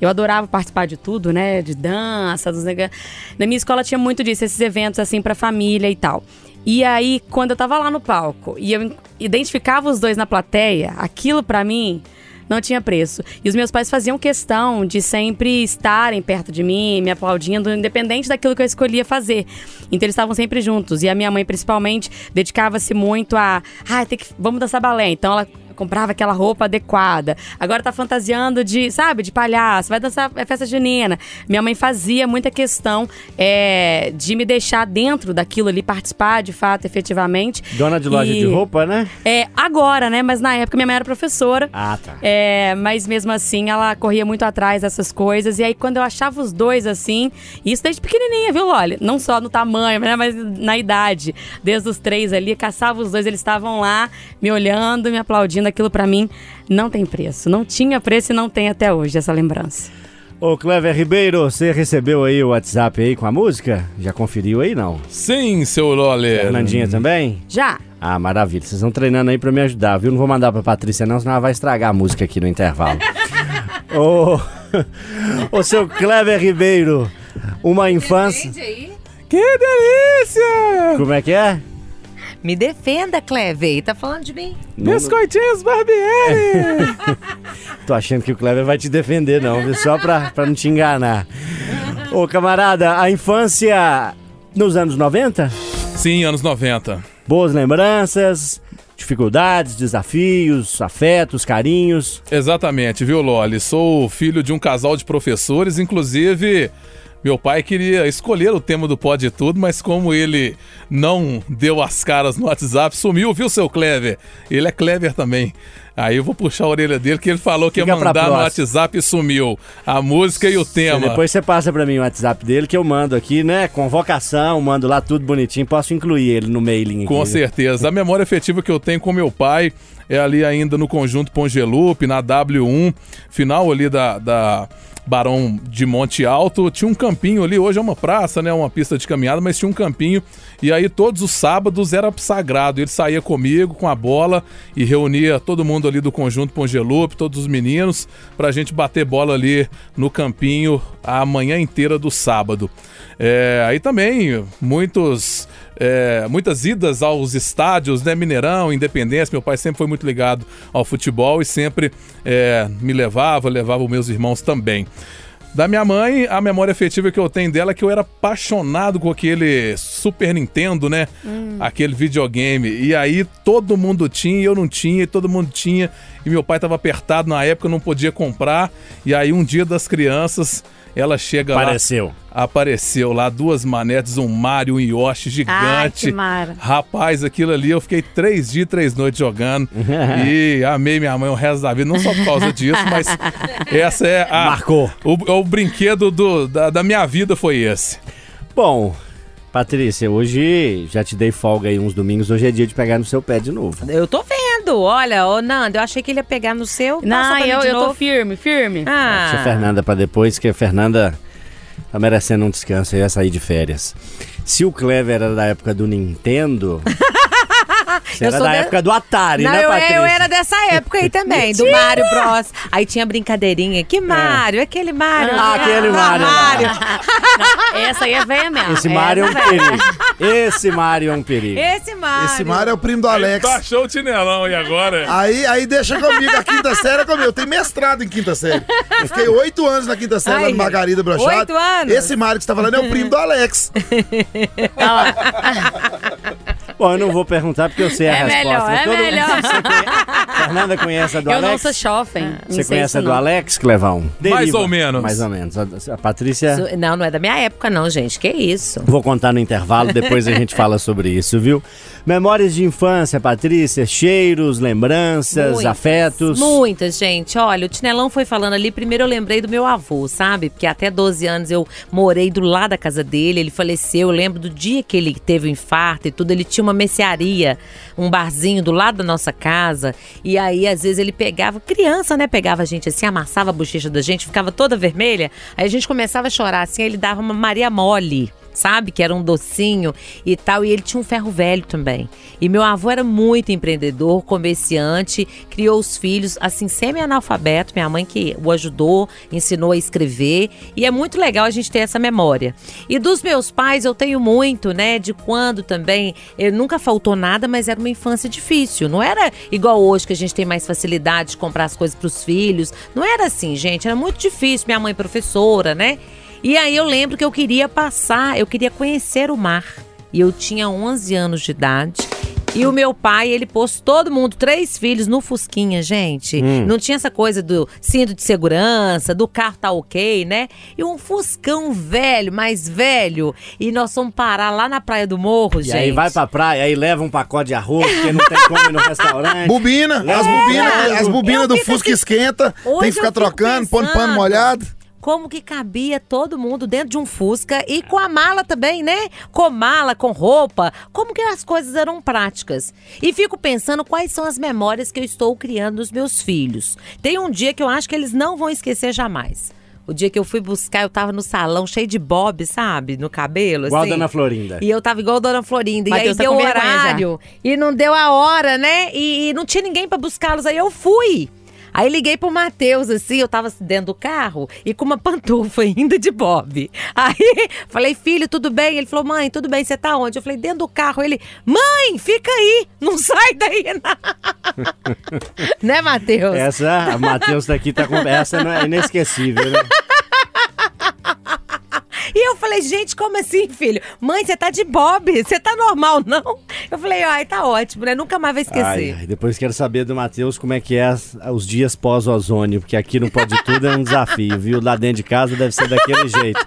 Eu adorava participar de tudo, né? De dança, dos. Na minha escola tinha muito disso, esses eventos assim pra família e tal. E aí, quando eu tava lá no palco e eu identificava os dois na plateia, aquilo pra mim não tinha preço. E os meus pais faziam questão de sempre estarem perto de mim, me aplaudindo, independente daquilo que eu escolhia fazer. Então eles estavam sempre juntos. E a minha mãe, principalmente, dedicava-se muito a. Ah, tem que, vamos dançar balé. Então ela comprava aquela roupa adequada. Agora tá fantasiando de, sabe, de palhaço, vai dançar é festa junina. Minha mãe fazia muita questão é, de me deixar dentro daquilo ali, participar de fato, efetivamente. Dona de loja E- de roupa, né? É, agora, né? Mas na época minha mãe era professora. Ah, tá. É, mas mesmo assim ela corria muito atrás dessas coisas. E aí, quando eu achava os dois assim, isso desde pequenininha, viu, Loli? Não só no tamanho, né, mas na idade. Desde os três ali, caçava os dois, eles estavam lá me olhando, me aplaudindo. Aquilo pra mim não tem preço. Não tinha preço e não tem até hoje essa lembrança. Ô, Clever Ribeiro, você recebeu aí o WhatsApp aí com a música? Já conferiu aí, não? Sim, seu Lolé. Fernandinha também? Já. Ah, maravilha. Vocês estão treinando aí pra me ajudar, viu? Não vou mandar pra Patrícia não, senão ela vai estragar a música aqui no intervalo. Ô, ô, seu Clever Ribeiro, uma infância... Que delícia! Como é que é? Me defenda, Cleve. Tá falando de mim? Biscoitinhos Barbieri! Tô achando que o Clever vai te defender, não, viu? Só pra, pra não te enganar. Ô, camarada, a infância nos anos 90? Sim, anos 90. Boas lembranças, dificuldades, desafios, afetos, carinhos. Exatamente, viu, Loli? Sou filho de um casal de professores, inclusive. Meu pai queria escolher o tema do Pode Tudo, mas como ele não deu as caras no WhatsApp, sumiu, viu, seu Clever? Ele é Clever também. Aí eu vou puxar a orelha dele, que ele falou que Fica ia mandar no. WhatsApp e sumiu. A música e o tema. Depois você passa pra mim o WhatsApp dele que eu mando aqui, né? Convocação, mando lá tudo bonitinho, posso incluir ele no mailing aqui. Com certeza. A memória afetiva que eu tenho com meu pai é ali ainda no conjunto Pongelupe, na W1, final ali da, da Barão de Monte Alto. Tinha um campinho ali, hoje é uma praça, né? Uma pista de caminhada, mas tinha um campinho. E aí todos os sábados era sagrado. Ele saía comigo com a bola e reunia todo mundo ali do conjunto Pongelupe, todos os meninos, pra gente bater bola ali no campinho a manhã inteira do sábado. É, aí também muitos é, muitas idas aos estádios, né? Mineirão, Independência. Meu pai sempre foi muito ligado ao futebol e sempre é, me levava, levava os meus irmãos também. Da minha mãe, a memória afetiva que eu tenho dela é que eu era apaixonado com aquele Super Nintendo, né? Aquele videogame. E aí todo mundo tinha, e eu não tinha, e todo mundo tinha. E meu pai estava apertado na época, não podia comprar. E aí um dia das crianças, ela chega lá. Apareceu. Apareceu lá duas manetes, um Mario, um Yoshi gigante. Ai, que mara. Rapaz, aquilo ali eu fiquei três dias, três noites jogando. e amei minha mãe o resto da vida, não só por causa disso, mas essa é a. Marcou. O, o brinquedo do, da, da minha vida foi esse. Bom, Patrícia, hoje já te dei folga aí uns domingos, hoje é dia de pegar no seu pé de novo. Eu tô vendo. Olha, ô Nando, eu achei que ele ia pegar no seu. Passa Não, eu, eu tô firme, firme. Ah. Deixa a Fernanda pra depois, que a Fernanda tá merecendo um descanso, aí ia sair de férias. Se o Clever era da época do Nintendo, você Eu era sou da da- época do Atari, Não, né, eu, Patrícia? eu era dessa época aí também, do Mario Bros. Aí tinha brincadeirinha. Que Mario? Aquele Mario. Ah, aquele Mario. Essa aí é velha mesmo. Esse Mario é um perigo. Esse Mario é um perigo. Esse Mario. Esse Mário é o primo do Alex. Baixou o chinelão e agora? Aí, aí deixa comigo, a quinta série é comigo. Eu tenho mestrado em quinta série. Eu fiquei oito anos na quinta série lá Ai, no Margarida Brochado. oito anos? Esse Mário que você tá falando é o primo do Alex. Bom, eu não vou perguntar porque eu sei a É resposta. melhor, é Todo- melhor. Você conhe- Fernanda conhece a do Eu não Alex? sou jovem. não Você sei conhece a do não. Alex, Clevão? Mais ou menos. Mais ou menos. A, a Patrícia... Não, não é da minha época, não, gente. Que isso? Vou contar no intervalo, depois a gente fala sobre isso, viu? Memórias de infância, Patrícia, cheiros, lembranças, Muitas, afetos. Muitas, gente. Olha, o Tinelão foi falando ali. Primeiro eu lembrei do meu avô, sabe? Porque até 12 anos eu morei do lado da casa dele. Ele faleceu. Eu lembro do dia que ele teve o infarto e tudo. Ele tinha uma mercearia, um barzinho do lado da nossa casa. E aí, às vezes, ele pegava, criança, né? Pegava a gente assim, amassava a bochecha da gente, ficava toda vermelha. Aí a gente começava a chorar assim. Aí ele dava uma Maria Mole sabe? Que era um docinho e tal. E ele tinha um ferro velho também. E meu avô era muito empreendedor, comerciante, criou os filhos, assim, semi-analfabeto. Minha mãe que o ajudou, ensinou a escrever. E é muito legal a gente ter essa memória. E dos meus pais eu tenho muito, né? De quando também. Eu nunca faltou nada, mas era uma infância difícil. Não era igual hoje que a gente tem mais facilidade de comprar as coisas para os filhos. Não era assim, gente. Era muito difícil. Minha mãe é professora, né? E aí eu lembro que eu queria passar, eu queria conhecer o mar. E eu tinha 11 anos de idade. E o meu pai, ele pôs todo mundo, três filhos, no Fusquinha, gente. Não tinha essa coisa do cinto de segurança, do carro tá ok, né? E um Fuscão velho, mais velho. E nós fomos parar lá na Praia do Morro, E gente. aí vai pra praia, aí leva um pacote de arroz, porque não tem como ir no restaurante. Bobina, as É, bobinas, as bobinas do Fusca assim, esquenta, tem que ficar trocando, pondo pano molhado. Como que cabia todo mundo dentro de um Fusca e com a mala também, né? Com mala, com roupa. Como que as coisas eram práticas? E fico pensando quais são as memórias que eu estou criando nos meus filhos. Tem um dia que eu acho que eles não vão esquecer jamais. O dia que eu fui buscar, eu tava no salão cheio de bob, sabe? No cabelo, Igual a assim. Dona Florinda. E eu tava igual a Dona Florinda. Mateus e tá aí deu com o vergonha já. horário. E não deu a hora, né? E, e não tinha ninguém pra buscá-los. Aí eu fui. Aí liguei pro Matheus, assim, eu tava dentro do carro e com uma pantufa ainda de Bob. Aí falei, filho, tudo bem? Ele falou, mãe, tudo bem, você tá onde? Eu falei, dentro do carro. Ele, mãe, fica aí, não sai daí, não. né, Matheus? Essa, Matheus tá aqui, tá com... essa não é inesquecível, né? Falei, gente, como assim, filho? Mãe, você tá de Bob, você tá normal, não? Eu falei, ai, tá ótimo, né? Nunca mais vai esquecer. Ai, depois quero saber do Matheus como é que é os dias pós-ozônio, porque aqui no Pode Tudo é um desafio, viu? Lá dentro de casa deve ser daquele jeito.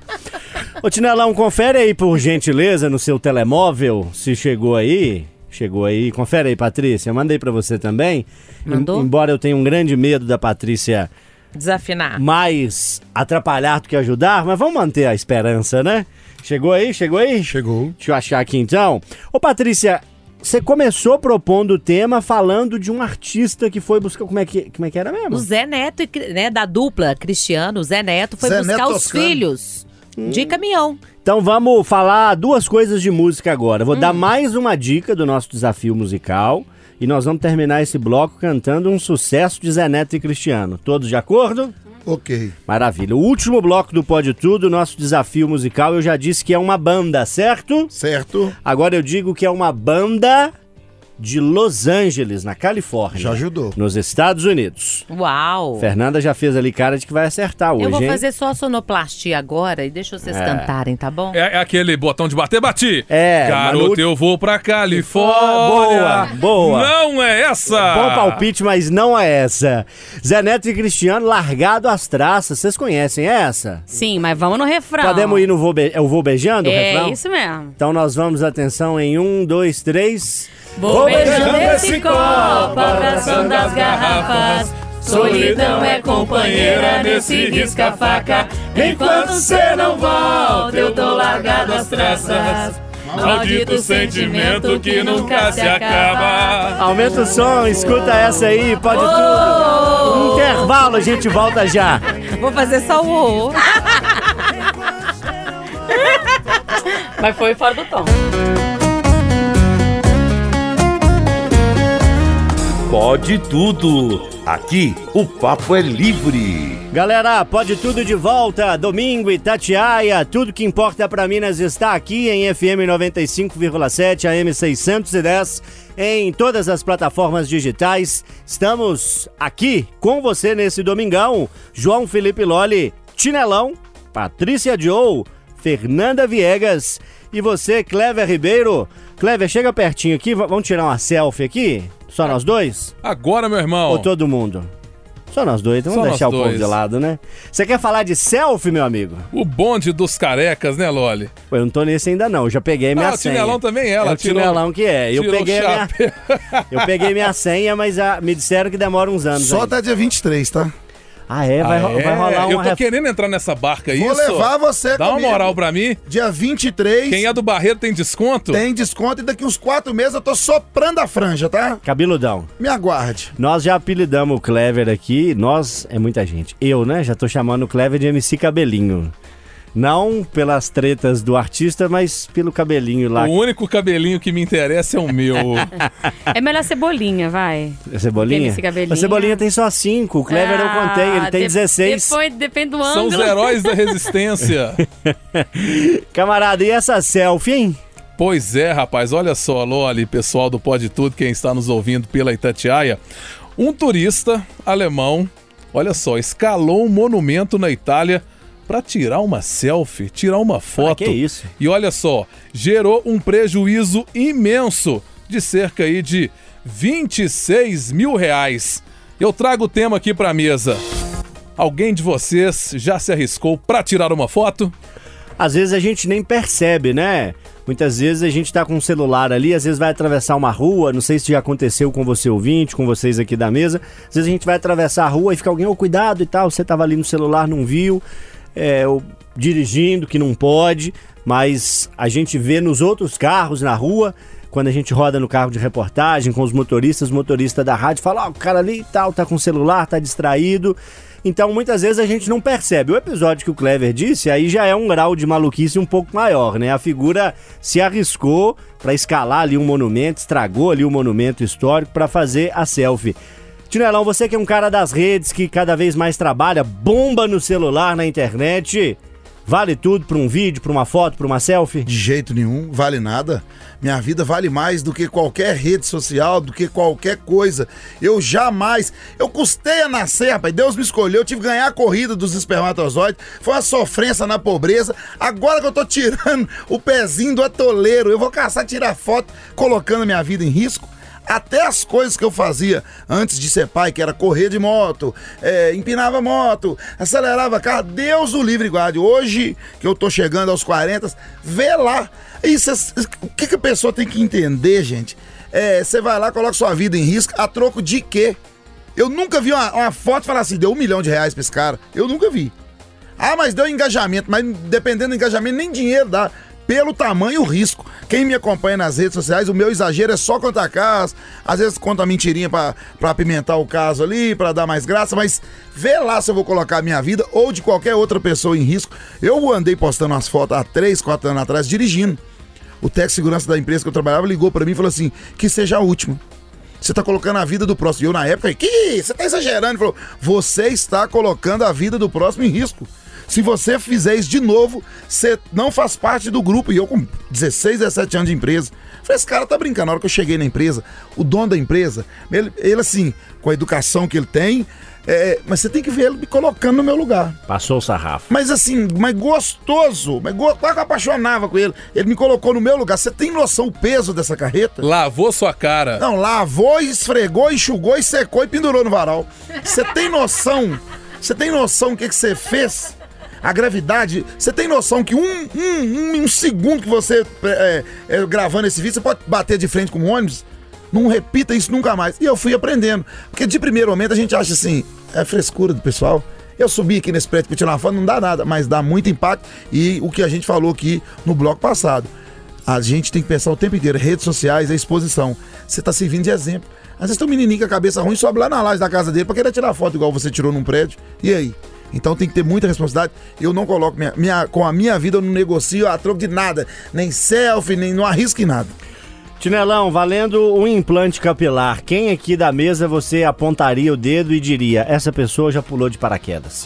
Ô, Tinelão, confere aí, por gentileza, no seu telemóvel, se chegou aí. Chegou aí. Confere aí, Patrícia. Mandei pra você também. Mandou? Em- embora eu tenha um grande medo da Patrícia Desafinar. mais atrapalhar do que ajudar, mas vamos manter a esperança, né? Chegou aí? Chegou aí? Chegou. Deixa eu achar aqui então. Ô Patrícia, você começou propondo o tema falando de um artista que foi buscar. Como é que, como é que era O mesmo? Zé Neto, né, da dupla Cristiano, o Zé Neto foi Zé buscar Neto os Toscano. filhos de caminhão. Então vamos falar duas coisas de música agora. Vou Hum. dar mais uma dica do nosso desafio musical. E nós vamos terminar esse bloco cantando um sucesso de Zé Neto e Cristiano. Todos de acordo? Ok. Maravilha. O último bloco do Pode Tudo, nosso desafio musical, eu já disse que é uma banda, certo? Certo. Agora eu digo que é uma banda de Los Angeles, na Califórnia. Já ajudou. Nos Estados Unidos. Uau! Fernanda já fez ali cara de que vai acertar hoje, Eu vou hein? fazer só a sonoplastia agora e deixa vocês cantarem, tá bom? É, é aquele botão de bater, bati. É, Garoto, Manu- eu vou pra Califórnia. Boa, boa. Não é essa. Bom palpite, mas não é essa. Zé Neto e Cristiano, largado às traças. Vocês conhecem essa? Sim, mas vamos no refrão. Podemos ir no vou, be- eu vou beijando o É refrão? isso mesmo. Então nós vamos, atenção, em um, dois, três. Vou beijando esse copo, abraçando as garrafas. Solidão é companheira nesse risca-faca. Enquanto cê não volta, eu tô largado às traças. Maldito sentimento que nunca se acaba. Aumenta o som, escuta essa aí, pode tudo. Um intervalo, a gente volta já. Vou fazer só o. Mas foi fora do tom. Pode tudo. Aqui o papo é livre. Galera, pode tudo de volta. Domingo, Itatiaia, tudo que importa pra Minas está aqui em FM 95,7, AM 610, em todas as plataformas digitais. Estamos aqui com você nesse domingão. João Felipe Loli, Tinelão, Patrícia Joe, Fernanda Viegas e você, Clever Ribeiro. Clever, chega pertinho aqui, vamos tirar uma selfie aqui? Só nós dois? Agora, meu irmão. Ou todo mundo? Só nós dois, então Só vamos deixar o povo de lado, né? Você quer falar de selfie, meu amigo? O bonde dos carecas, né, Loli? Pô, eu não tô nesse ainda não, eu já peguei minha Ah, o senha. Tinelão também, ela É o tirou- Tinelão que é. Eu o peguei, a minha, eu peguei minha senha, mas ah, me disseram que demora uns anos Só ainda. até dia 23, tá? Ah, é? Vai, Ah, é? vai rolar uma... Eu tô ref- querendo entrar nessa barca aí. Vou levar você Dá uma comigo. moral pra mim. Dia 23 Quem é do Barreiro tem desconto? tem desconto e daqui uns quatro meses eu tô soprando a franja, tá? Cabeludão. Me aguarde. Nós já apelidamos o Clever aqui, nós, é muita gente. Eu, né, já tô chamando o Clever de MC Cabelinho. Não pelas tretas do artista, mas pelo cabelinho lá. O único cabelinho que me interessa é o meu. É melhor cebolinha, vai. A Cebolinha? Cabelinho. A Cebolinha tem só cinco, o Clever eu contei, ele Ah, tem de- 16. Depois, depende do São os ângulo. heróis da resistência. Camarada, e essa selfie, hein? Pois é, rapaz, olha só, Loli, pessoal do Pode Tudo, quem está nos ouvindo pela Itatiaia. Um turista alemão, olha só, escalou um monumento na Itália para tirar uma selfie, tirar uma foto. que isso? E olha só, gerou um prejuízo imenso de cerca aí de 26 mil reais. Eu trago o tema aqui para mesa. Alguém de vocês já se arriscou para tirar uma foto? Às vezes a gente nem percebe, né? Muitas vezes a gente tá com um celular ali, às vezes vai atravessar uma rua, não sei se já aconteceu com você ouvinte, com vocês aqui da mesa. Às vezes a gente vai atravessar a rua e fica alguém, ô, cuidado e tal, você tava ali no celular, não viu, é, dirigindo que não pode, mas a gente vê nos outros carros na rua, quando a gente roda no carro de reportagem com os motoristas, o motorista da rádio fala, ó, o cara ali e tal, tá com celular, tá distraído. Então, muitas vezes a gente não percebe. O episódio que o Clever disse, aí já é um grau de maluquice um pouco maior, né? A figura se arriscou para escalar ali um monumento, estragou ali um monumento histórico para fazer a selfie. Tinelão, você que é um cara das redes, que cada vez mais trabalha, bomba no celular, na internet, vale tudo para um vídeo, para uma foto, para uma selfie? De jeito nenhum, vale nada. Minha vida vale mais do que qualquer rede social, do que qualquer coisa. Eu jamais. Eu custei a nascer, rapaz. Deus me escolheu. Eu tive que ganhar a corrida dos espermatozoides. Foi uma sofrência na pobreza. Agora que eu tô tirando o pezinho do atoleiro, eu vou caçar, tirar foto, colocando minha vida em risco. Até as coisas que eu fazia antes de ser pai, que era correr de moto, é, empinava moto, acelerava carro, Deus o livre guarde. Hoje, que eu tô chegando aos 40, vê lá. Isso, é- o que, que a pessoa tem que entender, gente? É, Você vai lá, coloca sua vida em risco, a troco de quê? Eu nunca vi uma, uma foto falar assim, deu um milhão de reais pra esse cara. Eu nunca vi. Ah, mas deu engajamento, mas dependendo do engajamento, nem dinheiro dá. Pelo tamanho o risco. Quem me acompanha nas redes sociais, o meu exagero é só contar caso. Às vezes conta mentirinha pra apimentar o caso ali, pra dar mais graça, mas vê lá se eu vou colocar a minha vida ou de qualquer outra pessoa em risco. Eu andei postando umas fotos há 3, 4 anos atrás dirigindo. O técnico de segurança da empresa que eu trabalhava ligou pra mim e falou assim: que seja a última. Você tá colocando a vida do próximo. E eu, na época, falei, que? Você tá exagerando. Ele falou, você está colocando a vida do próximo em risco. Se você fizer isso de novo, você não faz parte do grupo. E eu, com 16, 17 anos de empresa, Falei, esse cara tá brincando. Na hora que eu cheguei na empresa, o dono da empresa, ele, ele assim, com a educação que ele tem, é, mas você tem que ver ele me colocando no meu lugar. Passou o sarrafo. Mas assim, mas gostoso, mas go... quase que eu apaixonava com ele. Ele me colocou no meu lugar. Você tem noção o peso dessa carreta? Lavou sua cara. Não, lavou, esfregou, enxugou e secou e pendurou no varal. Você tem noção? Você tem noção do que que você fez? A gravidade, você tem noção que um, um, um, segundo que você é, é, gravando esse vídeo, você pode bater de frente com um ônibus? Não repita isso nunca mais. E eu fui aprendendo. Porque de primeiro momento a gente acha assim, é frescura do pessoal. Eu subi aqui nesse prédio pra tirar uma foto, não dá nada, mas dá muito impacto. E o que a gente falou aqui no bloco passado. A gente tem que pensar o tempo inteiro, redes sociais, a exposição. Você tá servindo de exemplo. Às vezes tem um menininho com a cabeça ruim, sobe lá na laje da casa dele pra querer tirar foto igual você tirou num prédio. E aí? Então tem que ter muita responsabilidade. Eu não coloco minha, minha- com a minha vida, eu não negocio a troco de nada. Nem selfie, nem não arrisco em nada. Tinelão, valendo um implante capilar, quem aqui da mesa você apontaria o dedo e diria: essa pessoa já pulou de paraquedas?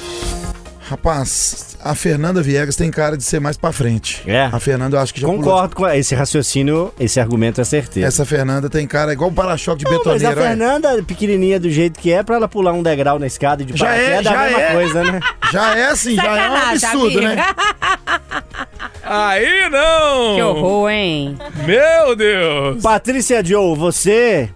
Rapaz, a Fernanda Viegas tem cara de ser mais pra frente. É. A Fernanda eu acho que já pulou. Concordo com esse raciocínio, esse argumento é certeiro. Essa Fernanda tem cara igual um para-choque de Não, mas a betoneiro. é. Fernanda, pequenininha do jeito que é, pra ela pular um degrau na escada e de Já é, é, já a mesma é. coisa, né? Já é assim, já é um absurdo, amiga. né? Aí não! Que horror, hein? Meu Deus! Patrícia Joe, você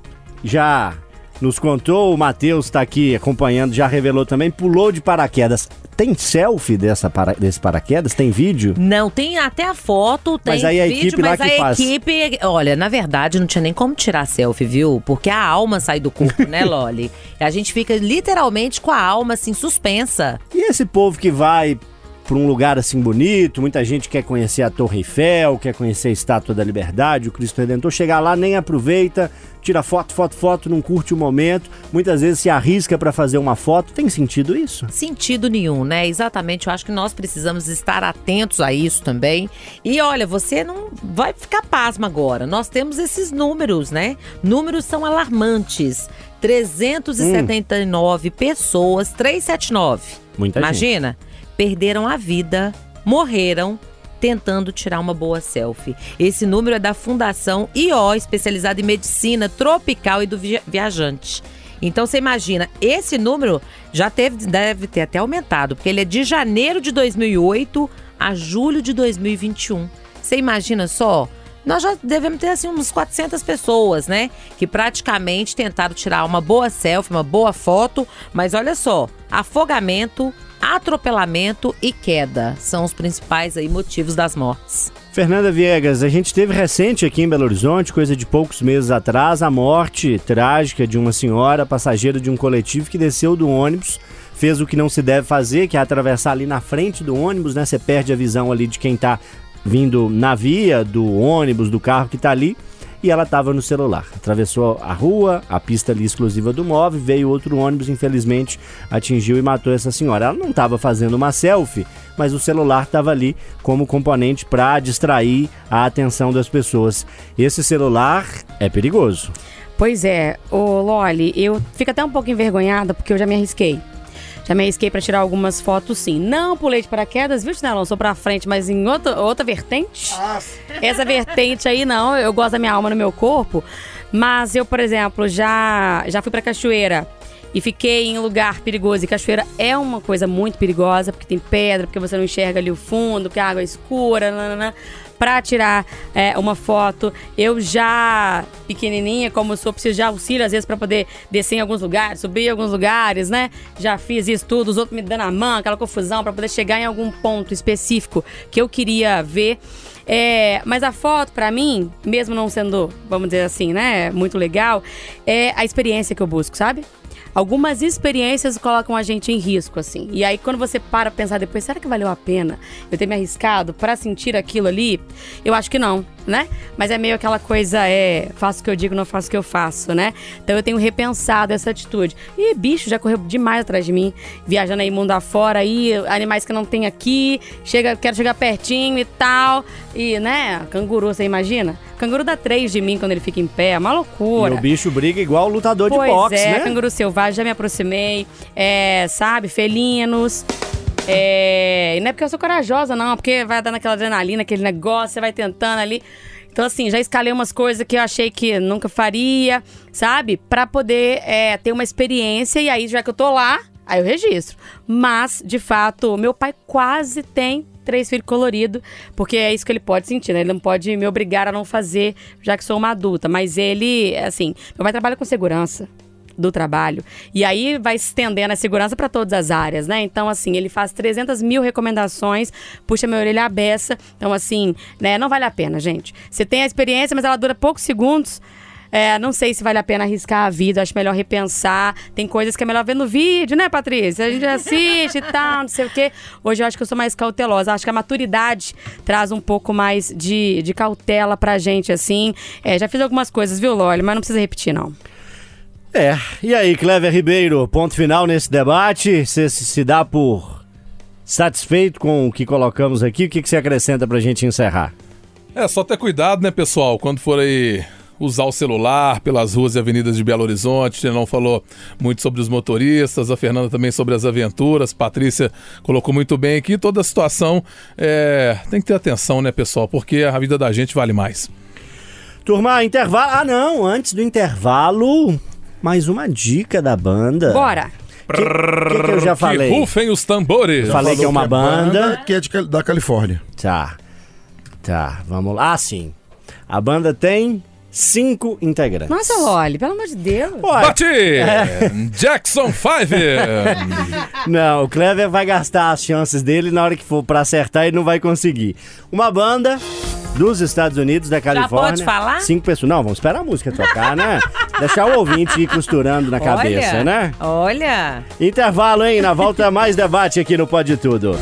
já nos contou, o Matheus tá aqui acompanhando, já revelou também, pulou de paraquedas. Tem selfie dessa para, desse paraquedas? Tem vídeo? Não, tem até a foto, tem Mas aí a vídeo, equipe lá mas que a faz. equipe, olha, na verdade não tinha nem como tirar selfie, viu? Porque a alma sai do corpo, né, Loli? A gente fica literalmente com a alma assim suspensa. E esse povo que vai para um lugar assim bonito, muita gente quer conhecer a Torre Eiffel, quer conhecer a Estátua da Liberdade, o Cristo Redentor, chegar lá nem aproveita, tira foto, foto, foto, não curte o momento, muitas vezes se arrisca para fazer uma foto. Tem sentido isso? Sentido nenhum, né? Exatamente. Eu acho que nós precisamos estar atentos a isso também. E olha, você não vai ficar pasma agora. Nós temos esses números, né? Números são alarmantes. 379 pessoas, 379. Muita gente. Imagina, perderam a vida, morreram tentando tirar uma boa selfie. Esse número é da Fundação IO, especializada em medicina tropical e do via- viajante. Então você imagina, esse número já teve, deve ter até aumentado, porque ele é de janeiro de 2008 a julho de 2021. Você imagina só? Nós já devemos ter assim uns 400 pessoas, né? Que praticamente tentaram tirar uma boa selfie, uma boa foto, mas olha só, afogamento, atropelamento e queda são os principais aí motivos das mortes. Fernanda Viegas, a gente teve recente aqui em Belo Horizonte, coisa de poucos meses atrás, a morte trágica de uma senhora passageira de um coletivo que desceu do ônibus, fez o que não se deve fazer, que é atravessar ali na frente do ônibus, né? Você perde a visão ali de quem tá vindo na via do ônibus, do carro que tá ali. E ela estava no celular. Atravessou a rua, a pista ali exclusiva do móvel, veio outro ônibus, infelizmente atingiu e matou essa senhora. Ela não estava fazendo uma selfie, mas o celular estava ali como componente para distrair a atenção das pessoas. Esse celular é perigoso. Pois é, ô Loli, eu fico até um pouco envergonhada porque eu já me arrisquei. Já me arrisquei pra tirar algumas fotos, sim. Não pulei de paraquedas, viu, Tinelão? Sou pra frente, mas em outra, outra vertente. Essa vertente aí, não. Eu gosto da minha alma no meu corpo. Mas eu, por exemplo, já, já fui pra cachoeira e fiquei em um lugar perigoso. E cachoeira é uma coisa muito perigosa, porque tem pedra, porque você não enxerga ali o fundo, porque a água é escura, nananã. Pra tirar é, uma foto, eu já, pequenininha, como sou, preciso de auxílio às vezes pra poder descer em alguns lugares, subir em alguns lugares, né? Já fiz isso tudo, os outros me dando a mão, aquela confusão, pra poder chegar em algum ponto específico que eu queria ver. É, mas a foto, pra mim, mesmo não sendo, vamos dizer assim, né, muito legal, é a experiência que eu busco, sabe? Algumas experiências colocam a gente em risco, assim. E aí, quando você para pensar depois, será que valeu a pena eu ter me arriscado pra sentir aquilo ali? Eu acho que não, né? Mas é meio aquela coisa, é, faço o que eu digo, não faço o que eu faço, né? Então eu tenho repensado essa atitude. E bicho já correu demais atrás de mim, viajando aí mundo afora, aí, animais que não tem aqui, chega, quero chegar pertinho e tal. E, né, canguru, você imagina? Canguru dá três de mim quando ele fica em pé, é uma E loucura. o bicho briga igual lutador Pois de boxe, é, né? canguru selvagem, já me aproximei. É, sabe, felinos. É, e não é porque eu sou corajosa, não, é porque vai dando aquela adrenalina, aquele negócio, você vai tentando ali. Então, assim, já escalei umas coisas que eu achei que nunca faria, sabe? Pra poder é, ter uma experiência e aí, já que eu tô lá, aí eu registro. Mas, de fato, meu pai quase tem três filhos coloridos, porque é isso que ele pode sentir, né? Ele não pode me obrigar a não fazer, já que sou uma adulta. Mas ele, assim, meu pai trabalha com segurança do trabalho. E aí vai estendendo a segurança para todas as áreas, né? Então, assim, ele faz 300 mil recomendações, puxa minha orelha à beça. Então, assim, né? Não vale a pena, gente. Você tem a experiência, mas ela dura poucos segundos. É, não sei se vale a pena arriscar a vida, acho melhor repensar. Tem coisas que é melhor ver no vídeo, né, Patrícia? A gente assiste e tal, não sei o quê. Hoje eu acho que eu sou mais cautelosa. Acho que a maturidade traz um pouco mais de, de cautela pra gente, assim. É, já fiz algumas coisas, viu, Loli? Mas não precisa repetir, não. É, e aí, Clever Ribeiro, ponto final nesse debate. Você se, se dá por satisfeito com o que colocamos aqui? O que, que você acrescenta pra gente encerrar? É, só ter cuidado, né, pessoal, quando for aí usar o celular pelas ruas e avenidas de Belo Horizonte. Ele não falou muito sobre os motoristas, a Fernanda também sobre as aventuras, Patrícia colocou muito bem aqui. Toda a situação é, tem que ter atenção, né, pessoal, porque a vida da gente vale mais. Turma, intervalo. Ah, não, antes do intervalo, mais uma dica da banda. Bora! O que, que, que eu já falei? Que rufem os tambores. Falei que é uma banda. que é de da Califórnia. Tá. Tá, vamos lá. Ah, sim. A banda tem cinco integrantes. Nossa, Loli, pelo amor de Deus. Ué, Bate! Jackson 5! Não, o Clever vai gastar as chances dele na hora que for pra acertar ele não vai conseguir. Uma banda dos Estados Unidos, da Califórnia. pode falar? Cinco pessoas. Não, vamos esperar a música tocar, né? Deixar o ouvinte ir costurando na cabeça, olha, né? Olha. Intervalo, hein? Na volta, mais debate aqui no Pode Tudo.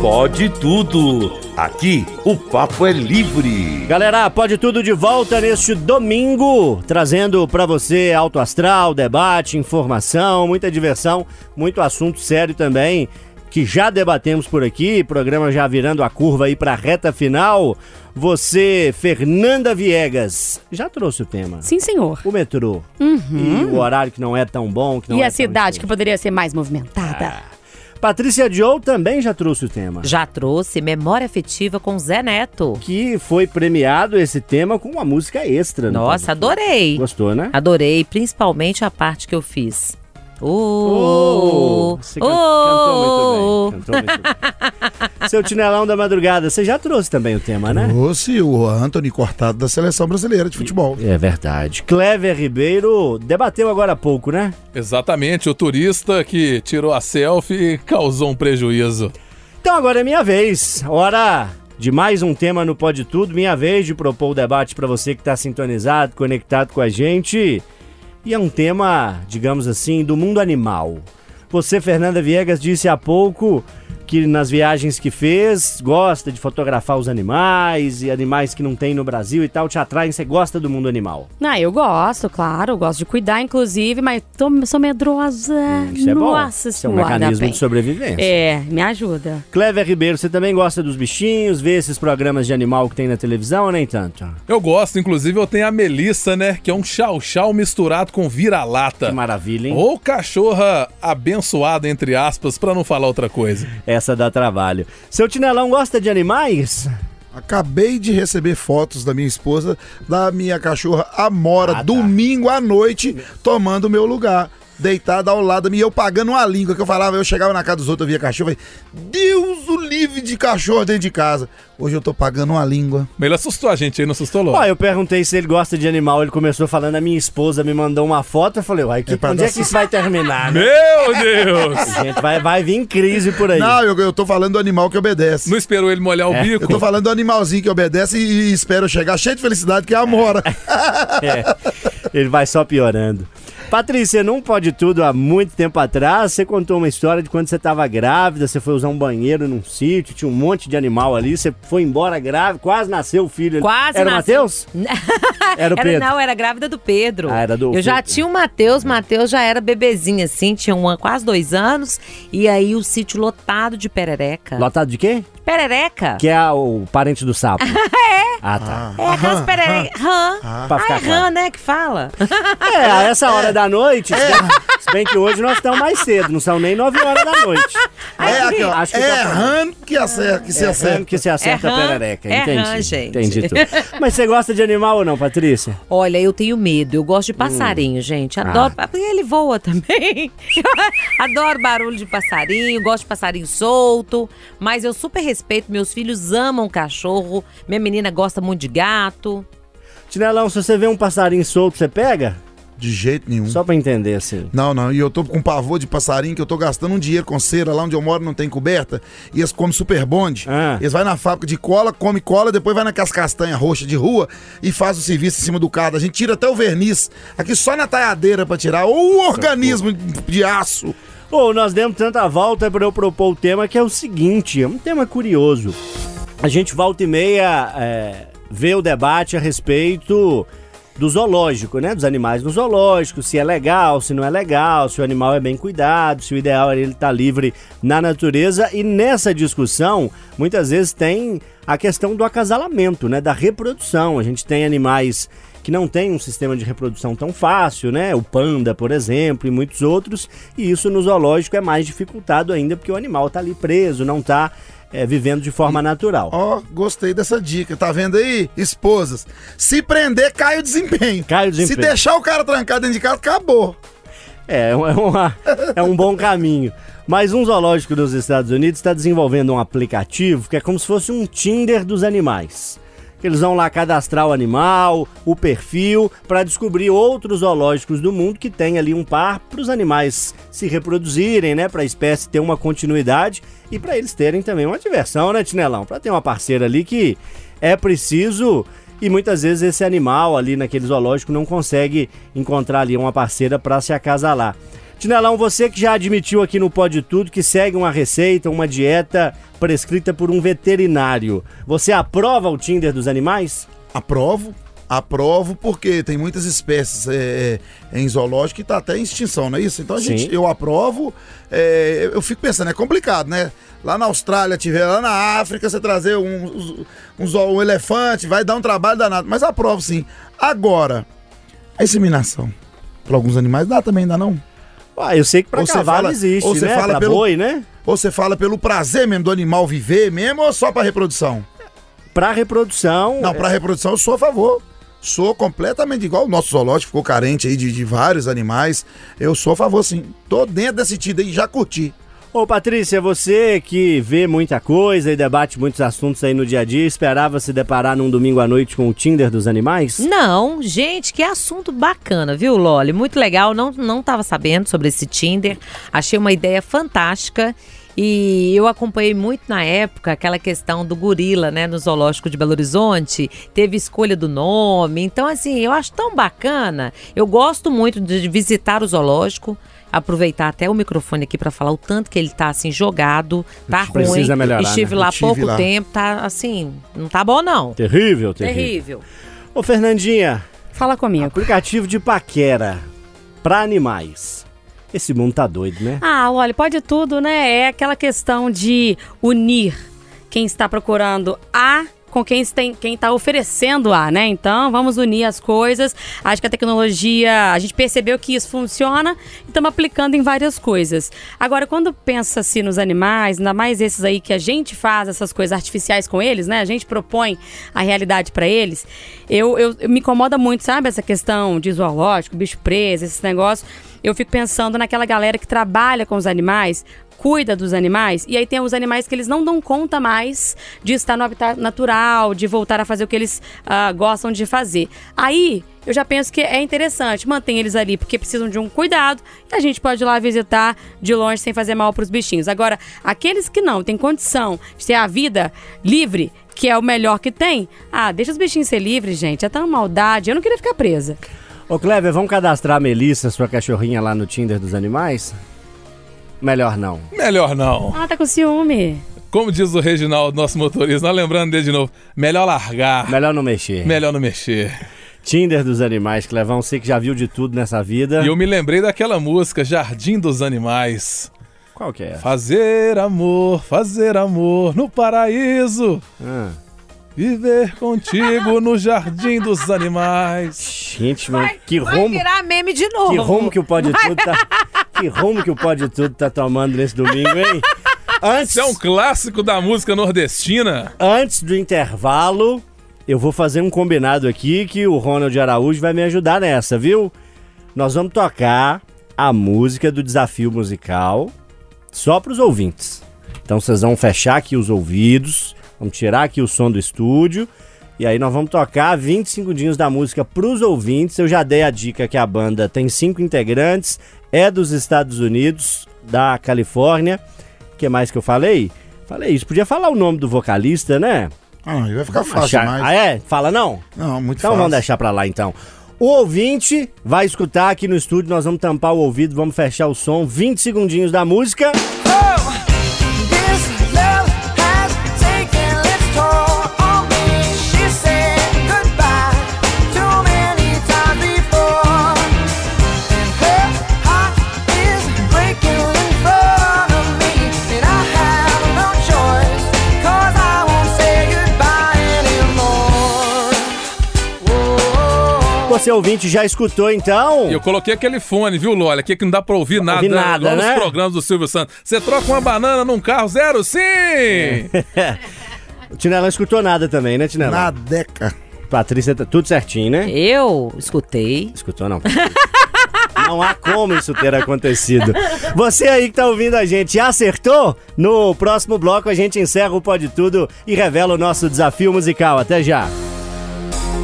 Pode tudo. Aqui o papo é livre. Galera, pode tudo de volta neste domingo, trazendo pra você alto astral, debate, informação, muita diversão, muito assunto sério também, que já debatemos por aqui, programa já virando a curva aí pra reta final. Você, Fernanda Viegas, já trouxe o tema. Sim, senhor. O metrô. E o horário que não é tão bom, que não e é a cidade, que poderia ser mais movimentada. Patrícia Joe também já trouxe o tema. Já trouxe memória afetiva com Zé Neto. Que foi premiado esse tema com uma música extra. no Nossa, adorei. Gostou, né? Adorei, principalmente a parte que eu fiz. Oh, Oh, você can- cantou muito bem. Cantou muito bem. Seu Tinelão da Madrugada, você já trouxe também o tema, né? Trouxe o Anthony cortado da seleção brasileira de futebol. É verdade. Clever Ribeiro debateu agora há pouco, né? Exatamente, o turista que tirou a selfie e causou um prejuízo. Então agora é minha vez. Hora de mais um tema no Pode Tudo. Minha vez de propor o debate para você que está sintonizado, conectado com a gente. E é um tema, digamos assim, do mundo animal. Você, Fernanda Viegas, disse há pouco que nas viagens que fez, gosta de fotografar os animais e animais que não tem no Brasil e tal, te atraem, você gosta do mundo animal. Ah, eu gosto, claro, eu gosto de cuidar, inclusive, mas tô, sou medrosa. Isso é bom. Nossa Isso é um mecanismo bem. de sobrevivência. É, me ajuda. Clever Ribeiro, você também gosta dos bichinhos, vê esses programas de animal que tem na televisão ou nem tanto? Eu gosto, inclusive eu tenho a Melissa, né? Que é um chau-chau misturado com vira-lata. Que maravilha, hein? Ou cachorra abençoada, entre aspas, pra não falar outra coisa. Essa dá trabalho. Seu Tinelão gosta de animais? Acabei de receber fotos da minha esposa, da minha cachorra Amora, Ah, tá. domingo à noite, tomando o meu lugar. Deitada ao lado da minha, e eu pagando uma língua que eu falava, eu chegava na casa dos outros, eu via cachorro, falei, Deus o de cachorro dentro de casa. Hoje eu tô pagando uma língua. Mas ele assustou a gente aí, não assustou? Ó, eu perguntei se ele gosta de animal, ele começou falando, a minha esposa me mandou uma foto, eu falei, uai, que, É onde é que isso vai terminar, né? Meu Deus! Gente, vai, vai vir crise por aí. Não, eu, eu tô falando do animal que obedece. Não esperou ele molhar o É. bico? Eu tô falando do animalzinho que obedece e, e espero chegar cheio de felicidade, que é a Amora. É, ele vai só piorando. Patrícia, não pode tudo há muito tempo atrás. Você contou uma história de quando você estava grávida, você foi usar um banheiro num sítio, tinha um monte de animal ali, você foi embora grávida, quase nasceu o filho. ali. Quase Era o nasceu. Matheus? Era o Era, Pedro. não, era grávida do Pedro. Ah, era do Eu já Pedro. tinha o Matheus, Matheus já era bebezinho assim, tinha uma, quase dois anos. E aí o sítio lotado de perereca. Lotado de quê? Perereca? Que é o parente do sapo. é? Ah, tá. É aquelas pererecas. Rã. Ah, ficar é rã, né, que fala. É, a essa hora da noite, se bem- se bem que hoje nós estamos mais cedo, não são nem 9 horas da noite. É aqui, ó. Acho que É tá errando que, acerta, que se É acerta. que se acerta É a perereca. é Entendi. gente. Entendi tudo. Mas você gosta de animal ou não, Patrícia? Olha, eu tenho medo. Eu gosto de passarinho, gente. Adoro. Porque ele voa também. Adoro barulho de passarinho, gosto de passarinho solto. Mas eu super respeito. Meus filhos amam cachorro. Minha menina gosta muito de gato. Tinelão, se você vê um passarinho solto, você pega? De jeito nenhum. Só pra entender, assim. Não, não, e eu tô com pavor de passarinho que eu tô gastando um dinheiro com cera lá onde eu moro, não tem coberta, e eles comem super bonde. Ah. Eles vai na fábrica de cola, come cola, depois vai naquelas castanhas roxas de rua e faz o serviço em cima do carro. A gente tira até o verniz, aqui só na talhadeira pra tirar, ou o organismo de aço. Ô, nós demos tanta volta para eu propor o tema que é o seguinte, é um tema curioso. A gente volta e meia é, vê o debate a respeito do zoológico, né? Dos animais no zoológico, se é legal, se não é legal, se o animal é bem cuidado, se o ideal é ele estar livre na natureza. E nessa discussão, muitas vezes tem a questão do acasalamento, né? Da reprodução. A gente tem animais que não têm um sistema de reprodução tão fácil, né? O panda, por exemplo, e muitos outros. E isso no zoológico é mais dificultado ainda porque o animal está ali preso, não está vivendo de forma natural. Ó, gostei dessa dica, tá vendo aí? Esposas, se prender, cai o desempenho. Cai o desempenho. Se deixar o cara trancado dentro de casa, acabou. É, é, uma- é um bom caminho. Mas um zoológico dos Estados Unidos está desenvolvendo um aplicativo que é como se fosse um Tinder dos animais. Que Eles vão lá cadastrar o animal, o perfil, para descobrir outros zoológicos do mundo que tem ali um par para os animais se reproduzirem, né? Para a espécie ter uma continuidade e para eles terem também uma diversão, né, Tinelão? Para ter uma parceira ali que é preciso e muitas vezes esse animal ali naquele zoológico não consegue encontrar ali uma parceira para se acasalar. Tinelão, você que já admitiu aqui no Pode Tudo que segue uma receita, uma dieta prescrita por um veterinário, você aprova o Tinder dos animais? Aprovo, aprovo, porque tem muitas espécies é, é, em zoológico que tá até em extinção, não é isso? Então a gente, Sim. eu aprovo. é, eu fico pensando, é complicado, né? Lá na Austrália, tiver lá na África, você trazer um, um, zo- um elefante, vai dar um trabalho danado. Mas aprovo sim. Agora, a inseminação. Para alguns animais dá também, dá não? Ah, eu sei que para Ou você cavalo fala- existe, ou você né? fala Pra pelo- boi, né? Ou você fala pelo prazer mesmo do animal viver mesmo ou só para reprodução? Para reprodução. Não, para reprodução eu sou a favor. Sou completamente igual. O nosso zoológico ficou carente aí de, de vários animais. Eu sou a favor, sim. Tô dentro desse título aí, já curti. Ô Patrícia, você que vê muita coisa e debate muitos assuntos aí no dia a dia, esperava se deparar num domingo à noite com o Tinder dos animais? Não, gente, que assunto bacana, viu, Loli? Muito legal. Não, não tava sabendo sobre esse Tinder. Achei uma ideia fantástica. E eu acompanhei muito na época aquela questão do gorila, né, no zoológico de Belo Horizonte. Teve escolha do nome. Então, assim, eu acho tão bacana. Eu gosto muito de visitar o zoológico. Aproveitar até o microfone aqui para falar o tanto que ele tá assim jogado, tá ruim. Precisa melhorar, Estive né? lá há Estive pouco lá. tempo, tá assim, não tá bom não. Terrível, terrível. Terrível. Ô Fernandinha, Fala comigo. aplicativo de paquera para animais. Esse mundo tá doido, né? Ah, olha, pode tudo, né? É aquela questão de unir quem está procurando A com quem tem, quem está oferecendo A, né? Então, vamos unir as coisas. Acho que a tecnologia, a gente percebeu que isso funciona e estamos aplicando em várias coisas. Agora, quando pensa-se nos animais, ainda mais esses aí que a gente faz essas coisas artificiais com eles, né? A gente propõe a realidade para eles. Eu, eu, eu- me incomoda muito, sabe? Essa questão de zoológico, bicho preso, esses negócios. Eu fico pensando naquela galera que trabalha com os animais, cuida dos animais, e aí tem os animais que eles não dão conta mais de estar no habitat natural, de voltar a fazer o que eles ah, gostam de fazer. Aí eu já penso que é interessante, mantém eles ali porque precisam de um cuidado e a gente pode ir lá visitar de longe sem fazer mal para os bichinhos. Agora, aqueles que não têm condição de ter a vida livre, que é o melhor que tem, ah, deixa os bichinhos ser livres, gente. É tão maldade. Eu não queria ficar presa. Ô Kleber, vamos cadastrar a Melissa, sua cachorrinha, lá no Tinder dos animais? Melhor não. Melhor não. Ah, tá com ciúme. Como diz o Reginaldo, nosso motorista, nós lembrando dele de novo, melhor largar, Melhor não mexer. melhor não mexer. Tinder dos animais, Clevão, você que já viu de tudo nessa vida. E eu me lembrei daquela música, Jardim dos Animais. Qual que é? Fazer amor, fazer amor no paraíso. Ah. Viver contigo no jardim dos animais. Gente, mano, que Vai rumo, virar meme de novo. que rumo que o Pode Tudo tá... Que rumo que o Pode Tudo tá tomando nesse domingo, hein? Antes, Isso é um clássico da música nordestina. antes do intervalo, eu vou fazer um combinado aqui que o Ronald Araújo vai me ajudar nessa, viu? Nós vamos tocar a música do desafio musical só para os ouvintes. Então vocês vão fechar aqui os ouvidos, vamos tirar aqui o som do estúdio e aí nós vamos tocar 20 segundinhos da música para os ouvintes. Eu já dei a dica que a banda tem cinco integrantes, é dos Estados Unidos, da Califórnia. O que mais que eu falei? Falei isso. Podia falar o nome do vocalista, né? Ah, aí vai ficar fácil Achar- demais. Ah, é? Fala não? Não, muito Então fácil. vamos deixar pra lá então. O ouvinte vai escutar aqui no estúdio, nós vamos tampar o ouvido, vamos fechar o som, 20 segundinhos da música. This Você ouvinte já escutou então? E eu coloquei aquele fone, viu, Lolha? Aqui que não dá pra ouvir nada, ouvir nada, igual né? nos programas do Silvio Santos. Você troca uma banana num carro zero, sim! O Tinelão não escutou nada também, né, Tinelão? Na deca. Patrícia, tá tudo certinho, né? Eu escutei. Escutou não? Não há como isso ter acontecido. Você aí que tá ouvindo a gente, acertou? No próximo bloco a gente encerra o Pode Tudo e revela o nosso desafio musical. Até já.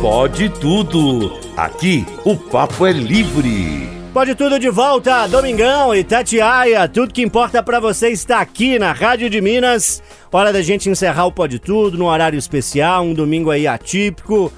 Pode tudo. Aqui o papo é livre. Pode tudo de volta, Domingão e Tatiaia. Tudo que importa pra você está aqui na Rádio de Minas. Hora da gente encerrar o Pode Tudo num horário especial, um domingo aí atípico.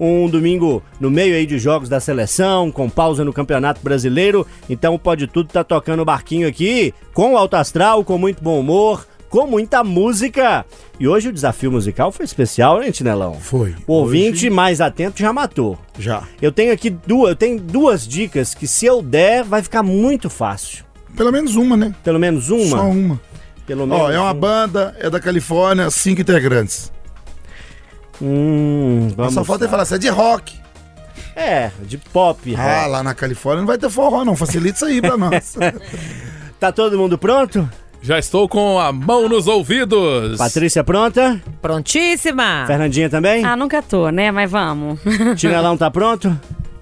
Um domingo no meio aí de jogos da seleção, com pausa no Campeonato Brasileiro. Então o Pode Tudo tá tocando o barquinho aqui, com alto astral, com muito bom humor, com muita música. E hoje o desafio musical foi especial, né, Tinelão? Foi. O ouvinte Hoje, mais atento já matou. Já. Eu tenho aqui duas, eu tenho duas dicas que se eu der vai ficar muito fácil. Pelo menos uma, né? Pelo menos uma. Só uma. Pelo menos. Ó, é uma banda, é da Califórnia, cinco integrantes. Hum, vamos. Só falta ele falar, você é de rock. É, de pop. Ah, rock. lá na Califórnia não vai ter forró, não. Facilita isso aí pra nós. Tá todo mundo pronto? Já estou com a mão nos ouvidos. Patrícia pronta? Prontíssima. Fernandinha também? Ah, nunca tô, né? Mas vamos. Tinelão tá pronto?